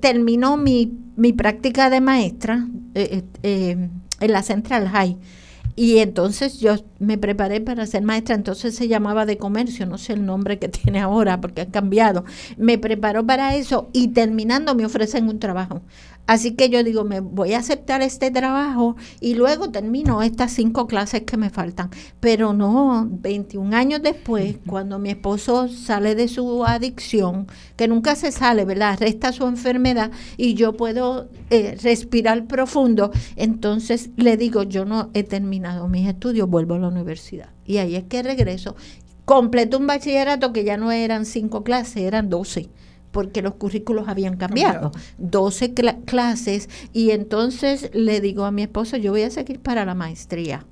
terminó mi, mi práctica de maestra eh, en la Central High. Y entonces yo me preparé para ser maestra, entonces se llamaba de comercio, no sé el nombre que *laughs* tiene ahora porque ha cambiado. Me preparó para eso y terminando me ofrecen un trabajo. Así que yo digo, me voy a aceptar este trabajo y luego termino estas cinco clases que me faltan. Pero no, 21 años después, cuando mi esposo sale de su adicción, que nunca se sale, ¿verdad? Resta su enfermedad y yo puedo eh, respirar profundo, entonces le digo, yo no he terminado mis estudios, vuelvo a la universidad. Y ahí es que regreso. Completo un bachillerato que ya no eran cinco clases, eran doce porque los currículos habían cambiado. 12 clases y entonces le digo a mi esposo, yo voy a seguir para la maestría.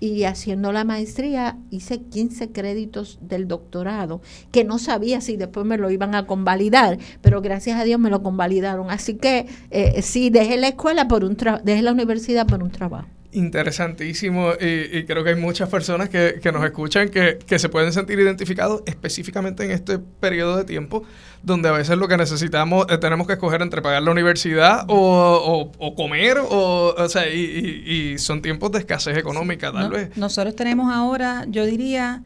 Y haciendo la maestría hice 15 créditos del doctorado, que no sabía si después me lo iban a convalidar, pero gracias a Dios me lo convalidaron. Así que eh, sí, dejé la escuela por un dejé la universidad por un trabajo. Interesantísimo y, creo que hay muchas personas que, nos escuchan que, se pueden sentir identificados específicamente en este periodo de tiempo donde a veces lo que necesitamos eh, tenemos que escoger entre pagar la universidad o, comer o, o sea, y, son tiempos de escasez económica tal vez. Nosotros tenemos ahora, yo diría,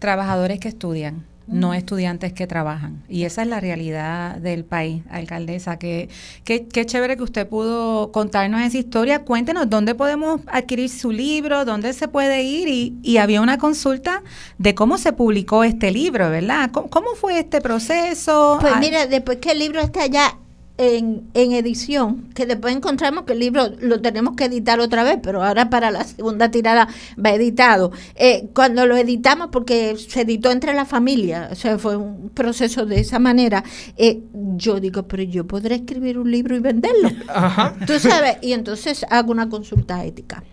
trabajadores que estudian no estudiantes que trabajan. Y esa es la realidad del país, alcaldesa. Que, qué chévere que usted pudo contarnos esa historia. Cuéntenos dónde podemos adquirir su libro, dónde se puede ir. Y, y había una consulta de cómo se publicó este libro, ¿verdad? ¿Cómo, cómo fue este proceso? Pues mira, después que el libro está allá en, en, edición, que después encontramos que el libro lo tenemos que editar otra vez, pero ahora para la segunda tirada va editado. Eh, cuando lo editamos, porque se editó entre la familia, o sea, fue un proceso de esa manera, eh, yo digo, pero yo podré escribir un libro y venderlo. *laughs* Tú sabes, y entonces hago una consulta ética.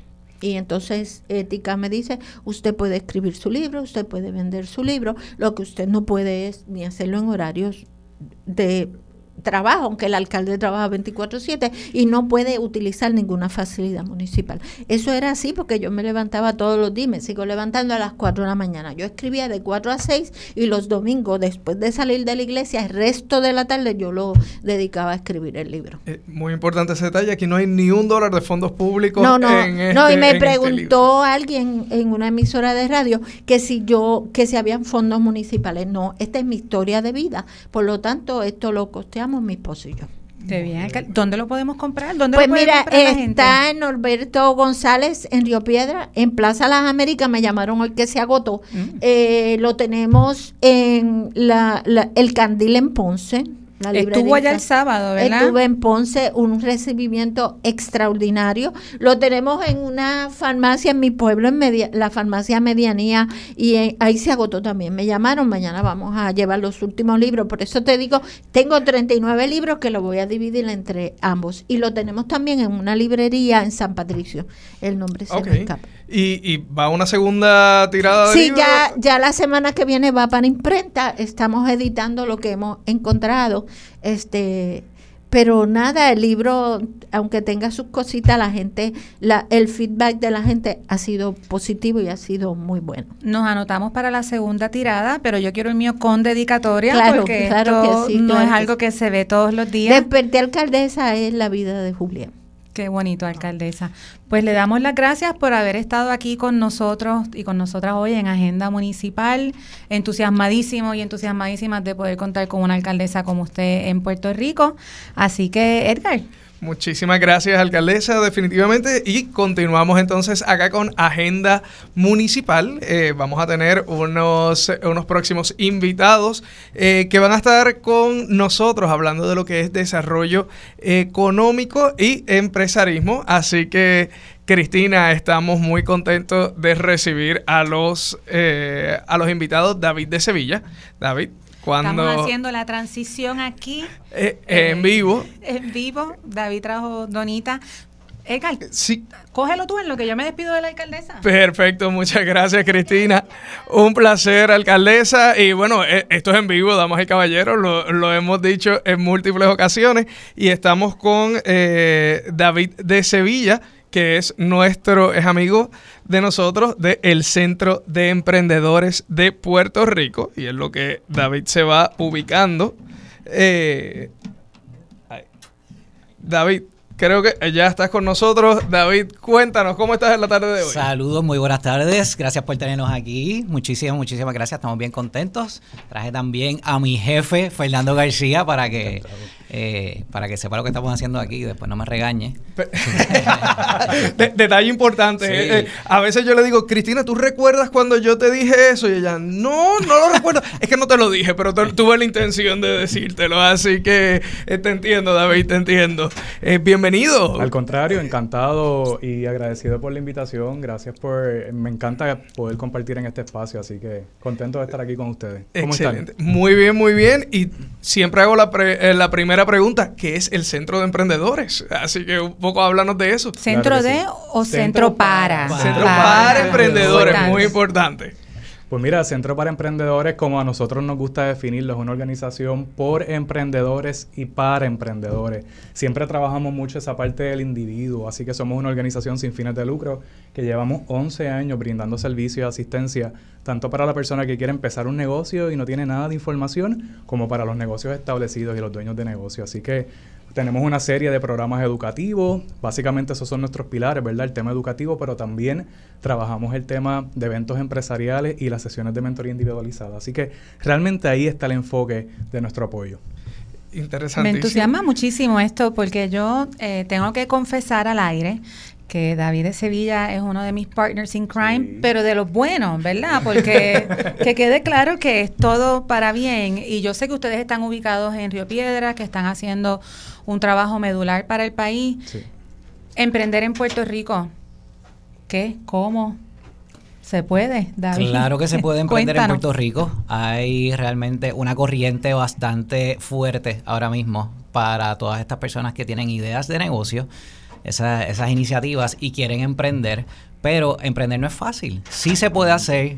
Y entonces ética me dice, usted puede escribir su libro, usted puede vender su libro, lo que usted no puede es ni hacerlo en horarios de trabajo, aunque el alcalde trabaja 24/7 y no puede utilizar ninguna facilidad municipal. Eso era así porque yo me levantaba todos los días, me sigo levantando a las 4 de la mañana. Yo escribía de 4 a 6 y los domingos, después de salir de la iglesia, el resto de la tarde yo lo dedicaba a escribir el libro. Eh, muy importante ese detalle, aquí no hay ni un dólar de fondos públicos. No, no, no, y este, me este preguntó alguien en una emisora de radio que si yo, que si habían fondos municipales. No, esta es mi historia de vida, por lo tanto esto lo costeamos mi esposo y yo. bien. ¿Dónde lo podemos comprar? ¿Dónde pues mira, está en Norberto González en Río Piedra, en Plaza Las Américas, me llamaron hoy que se agotó. Mm. Eh, lo tenemos en la, el Candil en Ponce, Estuvo allá el sábado, ¿verdad? Estuve en Ponce, un recibimiento extraordinario. Lo tenemos en una farmacia en mi pueblo, en media, la farmacia Medianía, y ahí se agotó también. Me llamaron, mañana vamos a llevar los últimos libros. Por eso te digo, tengo 39 libros que lo voy a dividir entre ambos. Y lo tenemos también en una librería en San Patricio. El nombre se me escapa. ¿Y, va una segunda tirada de Sí, ya, ya la semana que viene va para imprenta. Estamos editando lo que hemos encontrado. Este, pero nada, el libro, aunque tenga sus cositas, la gente, la, el feedback de la gente ha sido positivo y ha sido muy bueno. Nos anotamos para la segunda tirada, pero yo quiero el mío con dedicatoria porque esto no es algo que se ve todos los días. Desperté alcaldesa es la vida de Julián. Qué bonito, alcaldesa. Pues le damos las gracias por haber estado aquí con nosotros y con nosotras hoy en Agenda Municipal. Entusiasmadísimo y entusiasmadísimas de poder contar con una alcaldesa como usted en Puerto Rico. Así que, Edgar. Muchísimas gracias, alcaldesa, definitivamente. Y continuamos entonces acá con Agenda Municipal. Eh, vamos a tener unos, unos próximos invitados eh, que van a estar con nosotros hablando de lo que es desarrollo económico y empresarismo. Así que, Cristina, estamos muy contentos de recibir a los, eh, a los invitados David de Sevilla. David, Estamos haciendo la transición aquí. Eh, eh, en vivo. En vivo. David trajo Donita. Edgar, sí. cógelo tú en lo que yo me despido de la alcaldesa. Perfecto, muchas gracias Cristina. Un placer, alcaldesa. Y bueno, eh, esto es en vivo, damas y caballeros, lo, lo hemos dicho en múltiples ocasiones. Y estamos con David de Sevilla, que es nuestro, es amigo de nosotros del Centro de Emprendedores de Puerto Rico. Y es lo que David se va ubicando. Eh, David, creo que ya estás con nosotros. David, cuéntanos, ¿cómo estás en la tarde de hoy? Saludos, muy buenas tardes. Gracias por tenernos aquí. Muchísimas, muchísimas gracias. Estamos bien contentos. Traje también a mi jefe, Fernando García, para que eh, para que sepa lo que estamos haciendo aquí y después no me regañe. *laughs* detalle importante. Eh, eh, a veces yo le digo, Cristina, ¿tú recuerdas cuando yo te dije eso? Y ella, no, no lo recuerdo. es que no te lo dije, pero tuve la intención de decírtelo. Así que te entiendo, David, te entiendo. bienvenido. Al contrario, encantado y agradecido por la invitación. Gracias por... Me encanta poder compartir en este espacio, así que contento de estar aquí con ustedes. ¿Cómo Excelente. Muy bien, muy bien. Y siempre hago la, la primera pregunta, ¿qué es el Centro de Emprendedores? Así que un poco háblanos de eso. ¿Centro de o centro, para? Centro para, emprendedores, muy importante. Pues mira, Centro para Emprendedores, como a nosotros nos gusta definirlo, es una organización por emprendedores y para emprendedores. Siempre trabajamos mucho esa parte del individuo, así que somos una organización sin fines de lucro que llevamos 11 años brindando servicio y asistencia, tanto para la persona que quiere empezar un negocio y no tiene nada de información, como para los negocios establecidos y los dueños de negocio. Así que tenemos una serie de programas educativos, básicamente esos son nuestros pilares, ¿verdad? El tema educativo, pero también trabajamos el tema de eventos empresariales y las sesiones de mentoría individualizada. Así que realmente ahí está el enfoque de nuestro apoyo. Interesante. Me entusiasma muchísimo esto porque yo eh, tengo que confesar al aire que David de Sevilla es uno de mis partners in crime, pero de los buenos, ¿verdad? Porque *laughs* que quede claro que es todo para bien. Y yo sé que ustedes están ubicados en Río Piedra, que están haciendo un trabajo medular para el país. Emprender en Puerto Rico, ¿qué? ¿Cómo? ¿Se puede, David? Claro que se puede *laughs* emprender en Puerto Rico. Hay realmente una corriente bastante fuerte ahora mismo para todas estas personas que tienen ideas de negocio, esas iniciativas y quieren emprender, pero emprender no es fácil. Sí se puede hacer,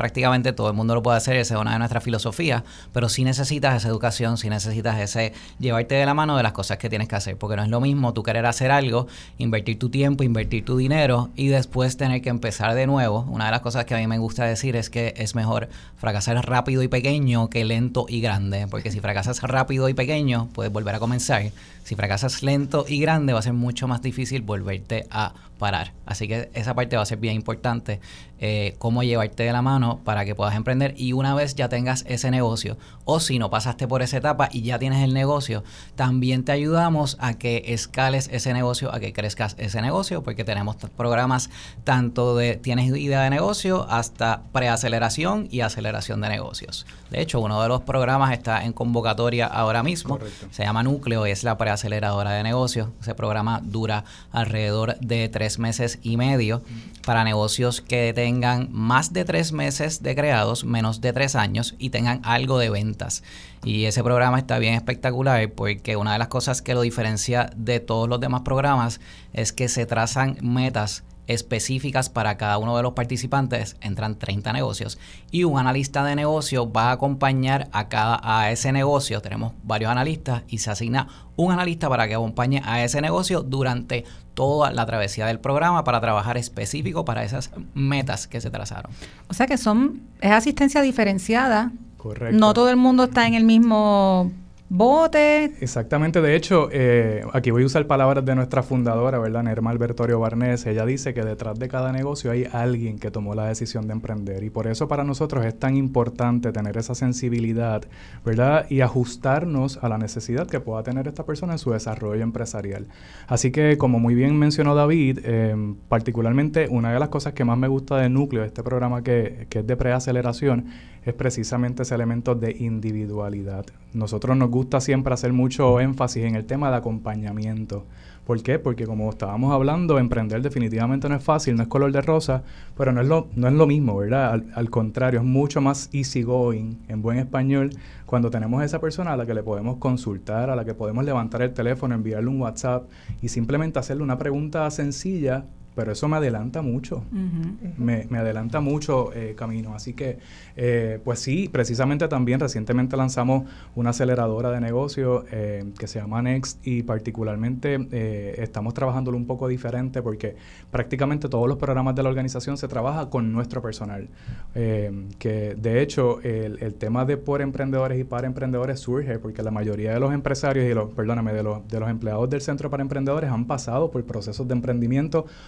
prácticamente todo el mundo lo puede hacer, esa es una de nuestras filosofías, pero si necesitas esa educación, si necesitas ese llevarte de la mano de las cosas que tienes que hacer, porque no es lo mismo tú querer hacer algo, invertir tu tiempo, invertir tu dinero y después tener que empezar de nuevo. Una de las cosas que a mí me gusta decir es que es mejor fracasar rápido y pequeño que lento y grande, porque si fracasas rápido y pequeño, puedes volver a comenzar. Si fracasas lento y grande, va a ser mucho más difícil volverte a parar. Así que esa parte va a ser bien importante, eh, cómo llevarte de la mano para que puedas emprender y una vez ya tengas ese negocio o si no pasaste por esa etapa y ya tienes el negocio, también te ayudamos a que escales ese negocio, a que crezcas ese negocio, porque tenemos programas tanto de tienes idea de negocio hasta preaceleración y aceleración de negocios. De hecho, uno de los programas está en convocatoria ahora mismo, se llama Núcleo y es la preaceleradora de negocios. Ese programa dura alrededor de tres meses y medio para negocios que tengan más de tres meses de creados, menos de tres años y tengan algo de ventas. Y ese programa está bien espectacular porque una de las cosas que lo diferencia de todos los demás programas es que se trazan metas específicas para cada uno de los participantes, entran 30 negocios y un analista de negocio va a acompañar a cada a ese negocio, tenemos varios analistas y se asigna un analista para que acompañe a ese negocio durante toda la travesía del programa para trabajar específico para esas metas que se trazaron. O sea que son es asistencia diferenciada. Correcto. No todo el mundo está en el mismo bote. Exactamente, de hecho, eh, aquí voy a usar palabras de nuestra fundadora, ¿verdad? Nerma Albertorio Barnés. Ella dice que detrás de cada negocio hay alguien que tomó la decisión de emprender y por eso para nosotros es tan importante tener esa sensibilidad, ¿verdad? Y ajustarnos a la necesidad que pueda tener esta persona en su desarrollo empresarial. Así que, como muy bien mencionó David, eh, particularmente una de las cosas que más me gusta de Núcleo, este programa que, que es de preaceleración, es precisamente ese elemento de individualidad. Nosotros nos gusta siempre hacer mucho énfasis en el tema de acompañamiento. ¿Por qué? Porque como estábamos hablando, emprender definitivamente no es fácil, no es color de rosa, pero no es lo, no es lo mismo, ¿verdad? Al, contrario, es mucho más easygoing, en buen español, cuando tenemos a esa persona a la que le podemos consultar, a la que podemos levantar el teléfono, enviarle un WhatsApp y simplemente hacerle una pregunta sencilla pero eso me adelanta mucho, me, adelanta mucho eh, camino. Así que, eh, pues sí, precisamente también recientemente lanzamos una aceleradora de negocio eh, que se llama Next y particularmente estamos trabajándolo un poco diferente porque prácticamente todos los programas de la organización se trabaja con nuestro personal. que de hecho el, el, tema de por emprendedores y para emprendedores surge porque la mayoría de los empresarios y los, perdóname, de los, de los empleados del Centro para Emprendedores han pasado por procesos de emprendimiento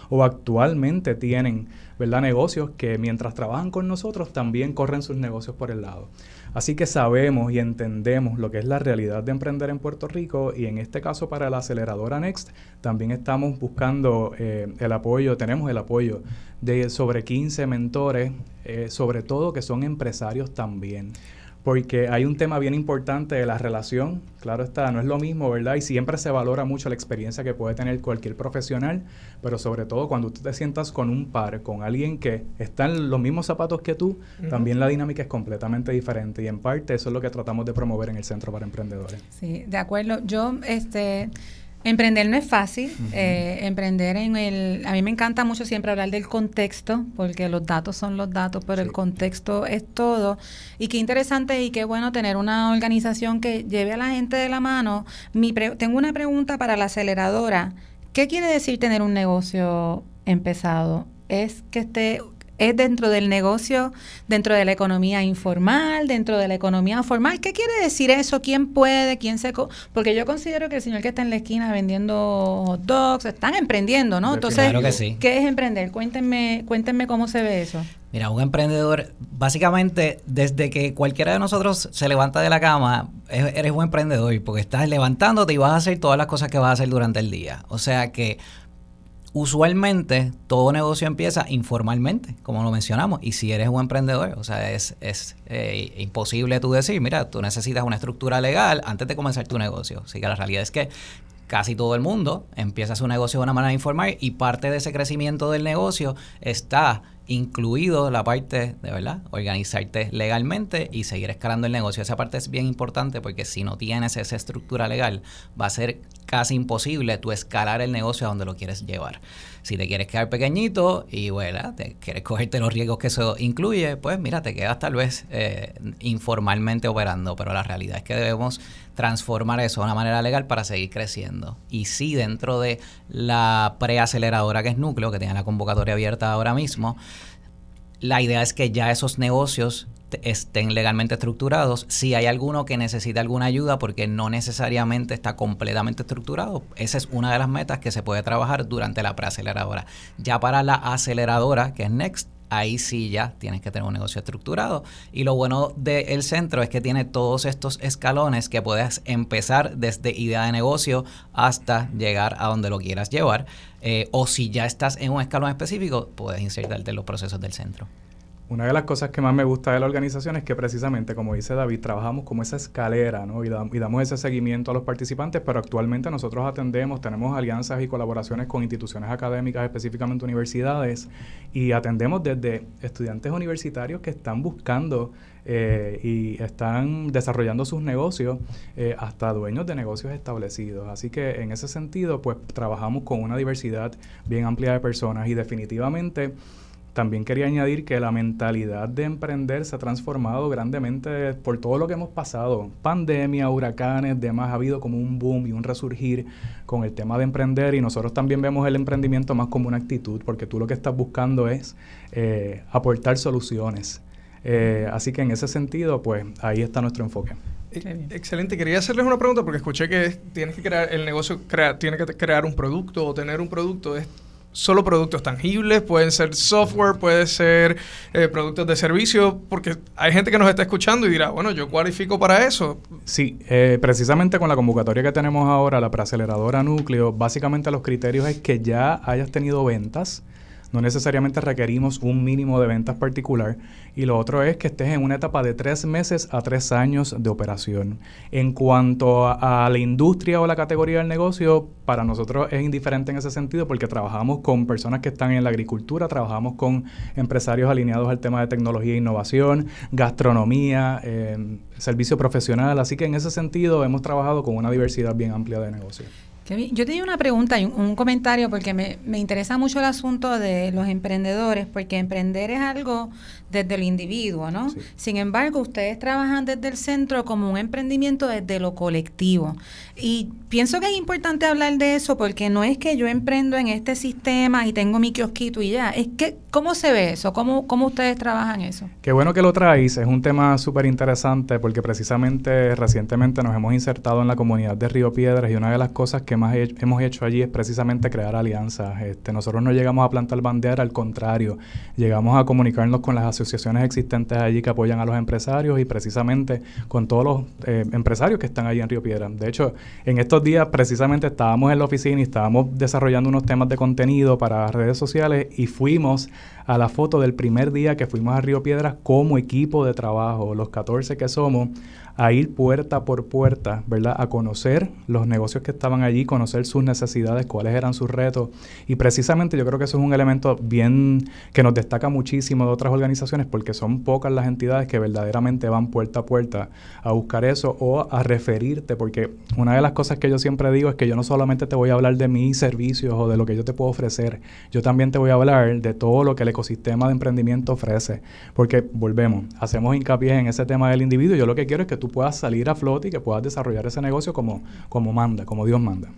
o actualmente tienen ¿verdad? negocios que mientras trabajan con nosotros también corren sus negocios por el lado. Así que sabemos y entendemos lo que es la realidad de emprender en Puerto Rico y en este caso para la aceleradora Next también estamos buscando eh, el apoyo, tenemos el apoyo de sobre 15 mentores, eh, sobre todo que son empresarios también porque hay un tema bien importante de la relación, claro está, no es lo mismo, ¿verdad? Y siempre se valora mucho la experiencia que puede tener cualquier profesional, pero sobre todo cuando tú te sientas con un par, con alguien que está en los mismos zapatos que tú, también la dinámica es completamente diferente y en parte eso es lo que tratamos de promover en el Centro para Emprendedores. Sí, de acuerdo. Yo, este Emprender no es fácil. Eh, emprender en el... A mí me encanta mucho siempre hablar del contexto, porque los datos son los datos, pero el contexto es todo. Y qué interesante y qué bueno tener una organización que lleve a la gente de la mano. Mi tengo una pregunta para la aceleradora. ¿Qué quiere decir tener un negocio empezado? ¿Es que esté es dentro del negocio, dentro de la economía informal, dentro de la economía formal. ¿Qué quiere decir eso? ¿Quién puede? ¿Quién se...? Porque yo considero que el señor que está en la esquina vendiendo hot dogs, están emprendiendo, ¿no? Entonces, ¿qué es emprender? Cuéntenme, cuéntenme cómo se ve eso. Mira, un emprendedor, básicamente, desde que cualquiera de nosotros se levanta de la cama, eres un emprendedor, porque estás levantándote y vas a hacer todas las cosas que vas a hacer durante el día. O sea que usualmente todo negocio empieza informalmente, como lo mencionamos, y si eres un emprendedor, o sea, es, es eh, imposible tú decir, mira, tú necesitas una estructura legal antes de comenzar tu negocio. Así que la realidad es que casi todo el mundo empieza su negocio de una manera informal y parte de ese crecimiento del negocio está incluido la parte de verdad organizarte legalmente y seguir escalando el negocio. Esa parte es bien importante porque si no tienes esa estructura legal va a ser casi imposible tú escalar el negocio a donde lo quieres llevar. Si te quieres quedar pequeñito y bueno, te quieres cogerte los riesgos que eso incluye, pues mira, te quedas tal vez eh, informalmente operando, pero la realidad es que debemos transformar eso de una manera legal para seguir creciendo. Y sí, dentro de la preaceleradora que es Núcleo, que tiene la convocatoria abierta ahora mismo, la idea es que ya esos negocios estén legalmente estructurados. Si hay alguno que necesita alguna ayuda porque no necesariamente está completamente estructurado, esa es una de las metas que se puede trabajar durante la preaceleradora. Ya para la aceleradora, que es Next, ahí sí ya tienes que tener un negocio estructurado. Y lo bueno del centro es que tiene todos estos escalones que puedes empezar desde idea de negocio hasta llegar a donde lo quieras llevar. Eh, o si ya estás en un escalón específico, puedes insertarte en los procesos del centro. Una de las cosas que más me gusta de la organización es que precisamente, como dice David, trabajamos como esa escalera ¿no? y, damos ese seguimiento a los participantes, pero actualmente nosotros atendemos, tenemos alianzas y colaboraciones con instituciones académicas, específicamente universidades, y atendemos desde estudiantes universitarios que están buscando eh, y están desarrollando sus negocios eh, hasta dueños de negocios establecidos. Así que en ese sentido, pues trabajamos con una diversidad bien amplia de personas y definitivamente también quería añadir que la mentalidad de emprender se ha transformado grandemente por todo lo que hemos pasado. Pandemia, huracanes, demás, ha habido como un boom y un resurgir con el tema de emprender y nosotros también vemos el emprendimiento más como una actitud, porque tú lo que estás buscando es eh, aportar soluciones. Eh, así que en ese sentido, pues ahí está nuestro enfoque. Excelente. Quería hacerles una pregunta porque escuché que tienes que crear el negocio, crea, tiene que crear un producto o tener un producto solo productos tangibles, pueden ser software, puede ser eh, productos de servicio, porque hay gente que nos está escuchando y dirá, bueno, yo cualifico para eso. Sí, eh, precisamente con la convocatoria que tenemos ahora, la preaceleradora núcleo, básicamente los criterios es que ya hayas tenido ventas, no necesariamente requerimos un mínimo de ventas particular. Y lo otro es que estés en una etapa de tres meses a tres años de operación. En cuanto a, la industria o la categoría del negocio, para nosotros es indiferente en ese sentido porque trabajamos con personas que están en la agricultura, trabajamos con empresarios alineados al tema de tecnología e innovación, gastronomía, eh, servicio profesional. Así que en ese sentido hemos trabajado con una diversidad bien amplia de negocios. Yo tenía una pregunta y un, comentario porque me, interesa mucho el asunto de los emprendedores, porque emprender es algo desde el individuo, ¿no? Sin embargo, ustedes trabajan desde el centro como un emprendimiento desde lo colectivo. Y pienso que es importante hablar de eso porque no es que yo emprendo en este sistema y tengo mi kiosquito y ya, es que ¿Cómo se ve eso? ¿Cómo, ¿Cómo ustedes trabajan eso? Qué bueno que lo traes, es un tema súper interesante porque precisamente recientemente nos hemos insertado en la comunidad de Río Piedras y una de las cosas que más hemos hecho allí es precisamente crear alianzas. Este, nosotros no llegamos a plantar bandera, al contrario, llegamos a comunicarnos con las asociaciones existentes allí que apoyan a los empresarios y precisamente con todos los eh, empresarios que están allí en Río Piedras. De hecho, en estos días precisamente estábamos en la oficina y estábamos desarrollando unos temas de contenido para redes sociales y fuimos a la foto del primer día que fuimos a Río Piedras como equipo de trabajo, los 14 que somos, a ir puerta por puerta, ¿verdad? A conocer los negocios que estaban allí, conocer sus necesidades, cuáles eran sus retos. Y precisamente yo creo que eso es un elemento bien que nos destaca muchísimo de otras organizaciones porque son pocas las entidades que verdaderamente van puerta a puerta a buscar eso o a referirte, porque una de las cosas que yo siempre digo es que yo no solamente te voy a hablar de mis servicios o de lo que yo te puedo ofrecer, yo también te voy a hablar de todo lo que el ecosistema de emprendimiento ofrece, porque volvemos, hacemos hincapié en ese tema del individuo, yo lo que quiero es que tú puedas salir a flote y que puedas desarrollar ese negocio como, como manda, como Dios manda.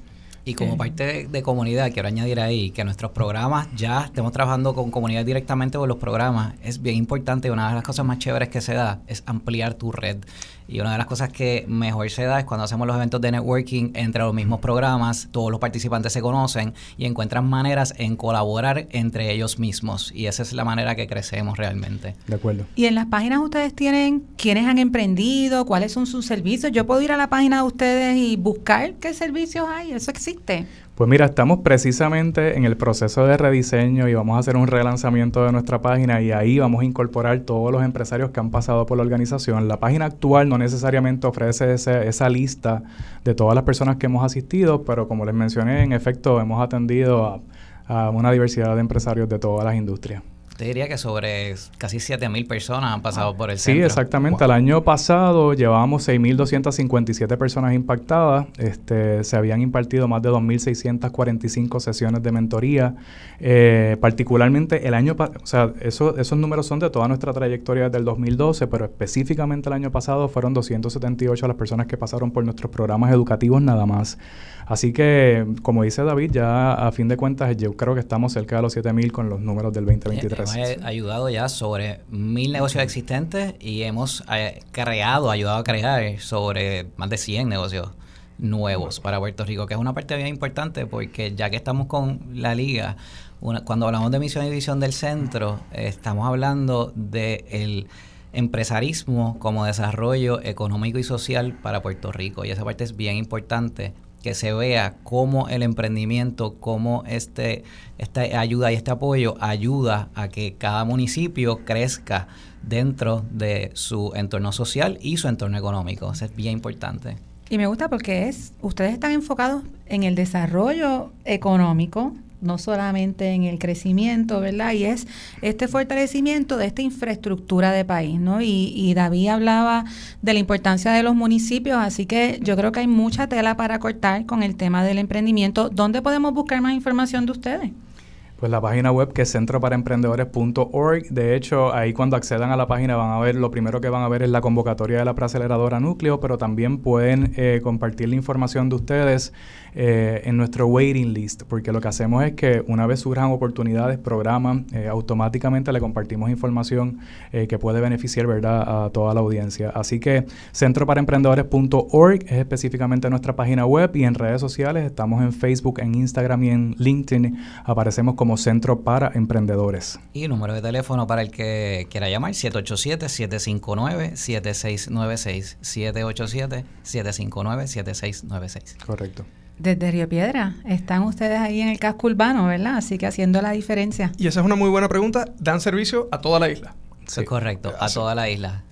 Y como parte de, comunidad, quiero añadir ahí que nuestros programas, ya estemos trabajando con comunidad directamente con los programas, es bien importante. Una de las cosas más chéveres que se da es ampliar tu red. Y una de las cosas que mejor se da es cuando hacemos los eventos de networking entre los mismos programas, todos los participantes se conocen y encuentran maneras en colaborar entre ellos mismos. Y esa es la manera que crecemos realmente. De acuerdo. Y en las páginas ustedes tienen quiénes han emprendido, cuáles son sus servicios. Yo puedo ir a la página de ustedes y buscar qué servicios hay. Eso existe. Pues mira, estamos precisamente en el proceso de rediseño y vamos a hacer un relanzamiento de nuestra página y ahí vamos a incorporar todos los empresarios que han pasado por la organización. La página actual no necesariamente ofrece esa lista de todas las personas que hemos asistido, pero como les mencioné, en efecto hemos atendido a una diversidad de empresarios de todas las industrias. Te diría que sobre casi 7.000 personas han pasado por el centro. Sí, exactamente. El año pasado llevábamos 6.257 personas impactadas. Este, se habían impartido más de 2.645 sesiones de mentoría. Eh, particularmente el año pasado, o sea, eso, esos números son de toda nuestra trayectoria desde el 2012, pero específicamente el año pasado fueron 278 las personas que pasaron por nuestros programas educativos nada más. Así que, como dice David, ya a fin de cuentas yo creo que estamos cerca de los 7.000 con los números del 2023. Hemos ayudado ya sobre mil negocios existentes y hemos eh, creado, ayudado a crear sobre más de 100 negocios nuevos para Puerto Rico, que es una parte bien importante porque ya que estamos con la liga, cuando hablamos de misión y visión del centro, estamos hablando del el empresarismo como desarrollo económico y social para Puerto Rico y esa parte es bien importante que se vea cómo el emprendimiento, cómo este, esta ayuda y este apoyo ayuda a que cada municipio crezca dentro de su entorno social y su entorno económico. Eso es bien importante. Y me gusta porque es, ustedes están enfocados en el desarrollo económico no solamente en el crecimiento, ¿verdad? Y es este fortalecimiento de esta infraestructura de país, ¿no? Y, y David hablaba de la importancia de los municipios, así que yo creo que hay mucha tela para cortar con el tema del emprendimiento. ¿Dónde podemos buscar más información de ustedes? Pues la página web que es centroparaemprendedores.org. De hecho, ahí cuando accedan a la página van a ver, lo primero que van a ver es la convocatoria de la preaceleradora Núcleo, pero también pueden eh, compartir la información de ustedes eh, en nuestro waiting list, porque lo que hacemos es que una vez surjan oportunidades, programas, eh, automáticamente le compartimos información eh, que puede beneficiar ¿verdad? a toda la audiencia. Así que centroparaemprendedores.org es específicamente nuestra página web y en redes sociales estamos en Facebook, en Instagram y en LinkedIn. Aparecemos como Centro para Emprendedores. Y número de teléfono para el que quiera llamar, 787-759-7696. 787-759-7696. Correcto. Desde Río Piedra, están ustedes ahí en el casco urbano, ¿verdad? Así que haciendo la diferencia. Y esa es una muy buena pregunta. ¿Dan servicio a toda la isla? Sí, correcto, a toda la isla.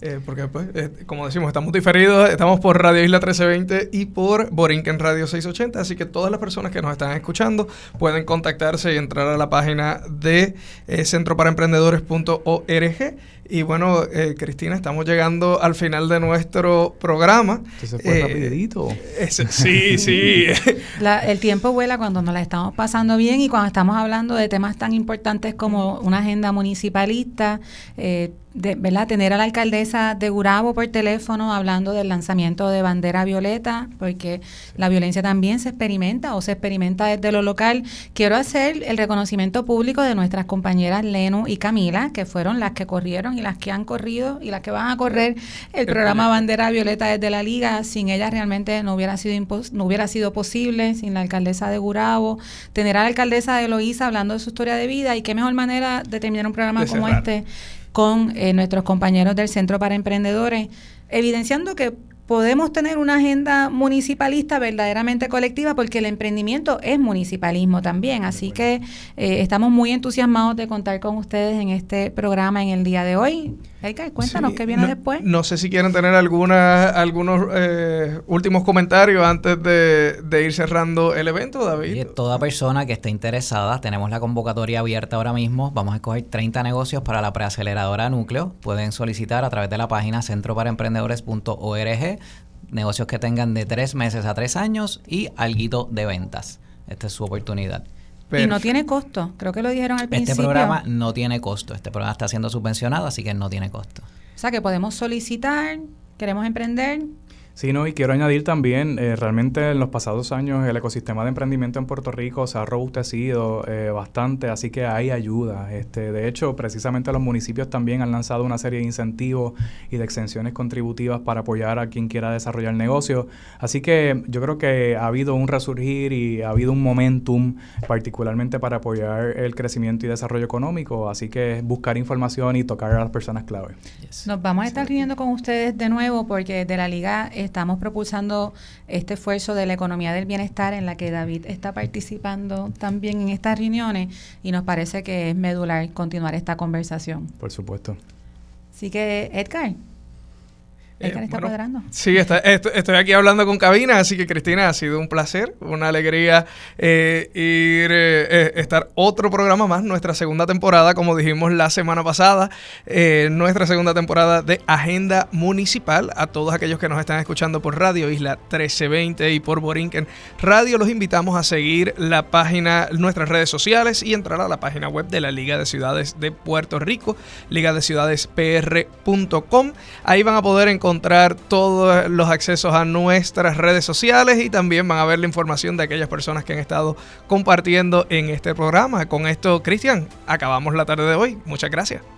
Eh, porque, pues, eh, como decimos, estamos diferidos, estamos por Radio Isla 1320 y por Borinquen Radio 680, así que todas las personas que nos están escuchando pueden contactarse y entrar a la página de eh, centroparaemprendedores.org Y bueno, eh, Cristina, estamos llegando al final de nuestro programa. se fue rapidito. sí, sí. *laughs* el tiempo vuela cuando nos la estamos pasando bien y cuando estamos hablando de temas tan importantes como una agenda municipalista. Eh, de, ¿verdad? tener a la alcaldesa de Gurabo por teléfono hablando del lanzamiento de bandera violeta, porque la violencia también se experimenta o se experimenta desde lo local. Quiero hacer el reconocimiento público de nuestras compañeras Lenu y Camila, que fueron las que corrieron y las que han corrido y las que van a correr el programa Bandera Violeta desde la liga. Sin ellas realmente no hubiera sido no hubiera sido posible, sin la alcaldesa de Gurabo, tener a la alcaldesa de Loíza hablando de su historia de vida y qué mejor manera de terminar un programa como este con eh, nuestros compañeros del Centro para Emprendedores, evidenciando que podemos tener una agenda municipalista verdaderamente colectiva porque el emprendimiento es municipalismo también. Así que eh, estamos muy entusiasmados de contar con ustedes en este programa en el día de hoy. Edgar, cuéntanos qué viene después. No sé si quieren tener alguna, algunos eh, últimos comentarios antes de, ir cerrando el evento, David. toda persona que esté interesada, tenemos la convocatoria abierta ahora mismo. Vamos a escoger 30 negocios para la preaceleradora Núcleo. Pueden solicitar a través de la página centroparaemprendedores.org negocios que tengan de tres meses a tres años y alguito de ventas. Esta es su oportunidad. Y no tiene costo, creo que lo dijeron al este principio. Este programa no tiene costo, este programa está siendo subvencionado, así que no tiene costo. O sea que podemos solicitar, queremos emprender, Sí, no, y quiero añadir también, eh, realmente en los pasados años el ecosistema de emprendimiento en Puerto Rico se ha robustecido eh, bastante, así que hay ayuda. Este, de hecho, precisamente los municipios también han lanzado una serie de incentivos y de exenciones contributivas para apoyar a quien quiera desarrollar negocio. Así que yo creo que ha habido un resurgir y ha habido un momentum, particularmente para apoyar el crecimiento y desarrollo económico. Así que buscar información y tocar a las personas clave. Nos vamos a estar riendo con ustedes de nuevo porque de la Liga estamos propulsando este esfuerzo de la economía del bienestar en la que David está participando también en estas reuniones y nos parece que es medular continuar esta conversación. Por supuesto. Así que, Edgar, eh, sí, estoy aquí hablando con Cabina, así que Cristina, ha sido un placer, una alegría eh, ir, eh, estar otro programa más, nuestra segunda temporada, como dijimos la semana pasada, nuestra segunda temporada de Agenda Municipal. A todos aquellos que nos están escuchando por Radio Isla 1320 y por Borinquen Radio, los invitamos a seguir la página, nuestras redes sociales y entrar a la página web de la Liga de Ciudades de Puerto Rico, liga de ciudades pr.com. Ahí van a poder encontrar encontrar todos los accesos a nuestras redes sociales y también van a ver la información de aquellas personas que han estado compartiendo en este programa. Con esto, Cristian, acabamos la tarde de hoy. Muchas gracias.